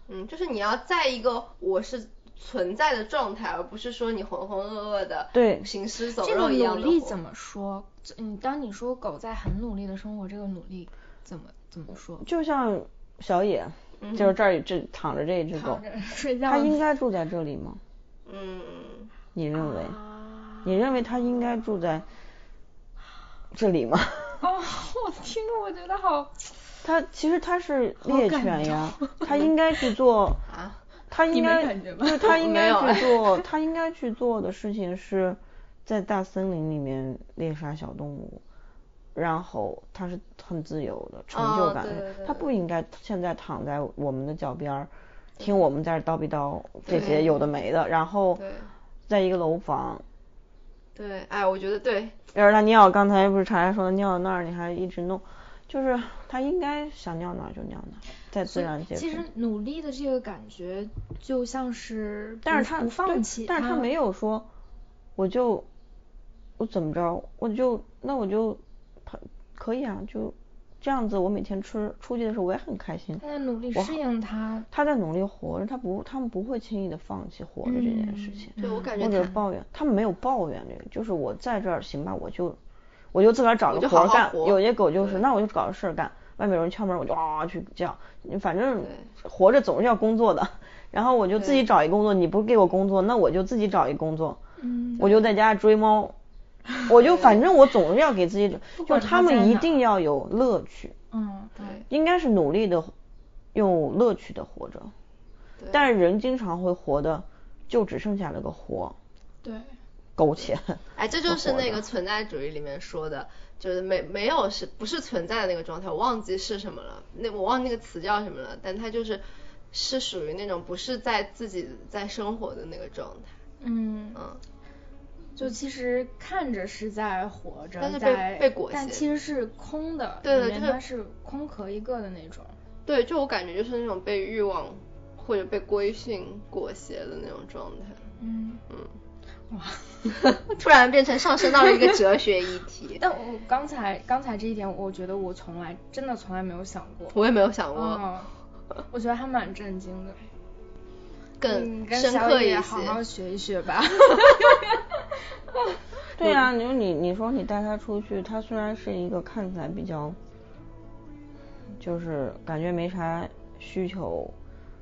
S3: 嗯，就是你要在一个我是存在的状态，而不是说你浑浑噩噩的
S1: 对
S3: 行尸走肉一样
S2: 的。这个努力怎么说？嗯，当你说狗在很努力的生活，这个努力怎么怎么说？
S1: 就像小野，就是这儿这躺着这一只狗，
S2: 睡觉，
S1: 它应该住在这里吗？
S3: 嗯，
S1: 你认为？你认为它应该住在这里吗？
S2: 哦，我听着我觉得好。
S1: 它其实它是猎犬呀，它应该去做 啊，它应该，就它应该去 做，他应该去做的事情是在大森林里面猎杀小动物，然后他是很自由的，成就感，他不应该现在躺在我们的脚边儿，听我们在这叨逼叨这些有的没的，然后在一个楼房。
S3: 对，哎，我觉得对。
S1: 要是他尿，刚才不是查查说尿那儿，你还一直弄。就是他应该想尿哪就尿哪，在自然界。
S2: 其实努力的这个感觉就像是，
S1: 但是他
S2: 不放弃，
S1: 但是他没有说，我就我怎么着，我就那我就他可以啊，就这样子，我每天吃出去的时候我也很开心。
S2: 他在努力适应他，
S1: 他在努力活着，他不，他们不会轻易的放弃活着这件事情。
S3: 对我感觉
S1: 或者抱怨，他们没有抱怨这个，就是我在这儿行吧，我就。我就自个儿找个活干，有些狗就是，那我就找个事儿干。外面有人敲门，我就啊去叫。反正活着总是要工作的，然后我就自己找一工作。你不给我工作，那我就自己找一工作。嗯。我就在家追猫，我就反正我总是要给自己，就他们一定要有乐趣。
S2: 嗯，对。
S1: 应该是努力的，用乐趣的活着。但是人经常会活的，就只剩下了个活。
S2: 对。
S1: 苟且，
S3: 哎，这就是那个存在主义里面说的，就是没没有是不是存在的那个状态，我忘记是什么了，那我忘那个词叫什么了，但它就是是属于那种不是在自己在生活的那个状态。
S2: 嗯嗯，就其实看着是在活着，
S3: 但是被被裹挟，
S2: 但其实是空的，
S3: 对的，
S2: 它是空壳一个的那种。
S3: 对，就我感觉就是那种被欲望或者被规训裹挟的那种状态。
S2: 嗯
S3: 嗯。哇，突然变成上升到了一个哲学议题。
S2: 但我刚才刚才这一点，我觉得我从来真的从来没有想过。
S3: 我也没有想过。
S2: 嗯，我觉得还蛮震惊的。
S3: 更深刻一些。
S2: 好好学一学吧。
S1: 对啊，你说你你说你带他出去，他虽然是一个看起来比较，就是感觉没啥需求。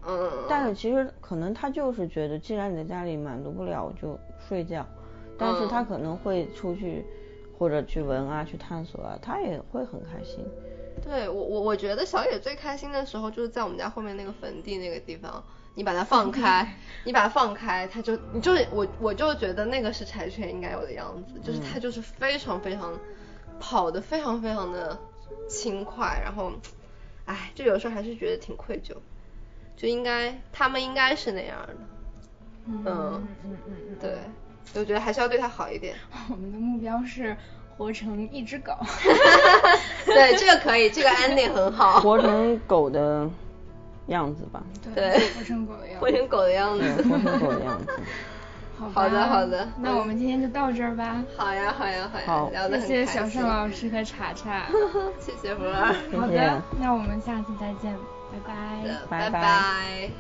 S3: 嗯。
S1: 但是其实可能他就是觉得，既然你在家里满足不了，我就。睡觉，但是他可能会出去或者去闻啊，去探索啊，他也会很开心。
S3: 对我我我觉得小野最开心的时候就是在我们家后面那个坟地那个地方，你把它放开，你把它放开，它就你就是我我就觉得那个是柴犬应该有的样子，就是它就是非常非常跑的非常非常的轻快，然后，哎，就有时候还是觉得挺愧疚，就应该他们应该是那样的。
S2: 嗯嗯嗯嗯，
S3: 对，我觉得还是要对它好一点。
S2: 我们的目标是活成一只狗。
S3: 对，这个可以，这个 ending 很好。
S1: 活成狗的样子吧。
S3: 对，
S2: 活成狗的样子。
S3: 活成狗的样子。
S1: 活成狗的样子。
S2: 好
S3: 的好的，
S2: 那我们今天就到这儿吧。
S3: 好呀好呀好呀，聊得很
S2: 谢谢小盛老师和查查。
S3: 谢谢福儿。
S2: 好的，那我们下次再见，拜
S1: 拜。
S3: 拜拜。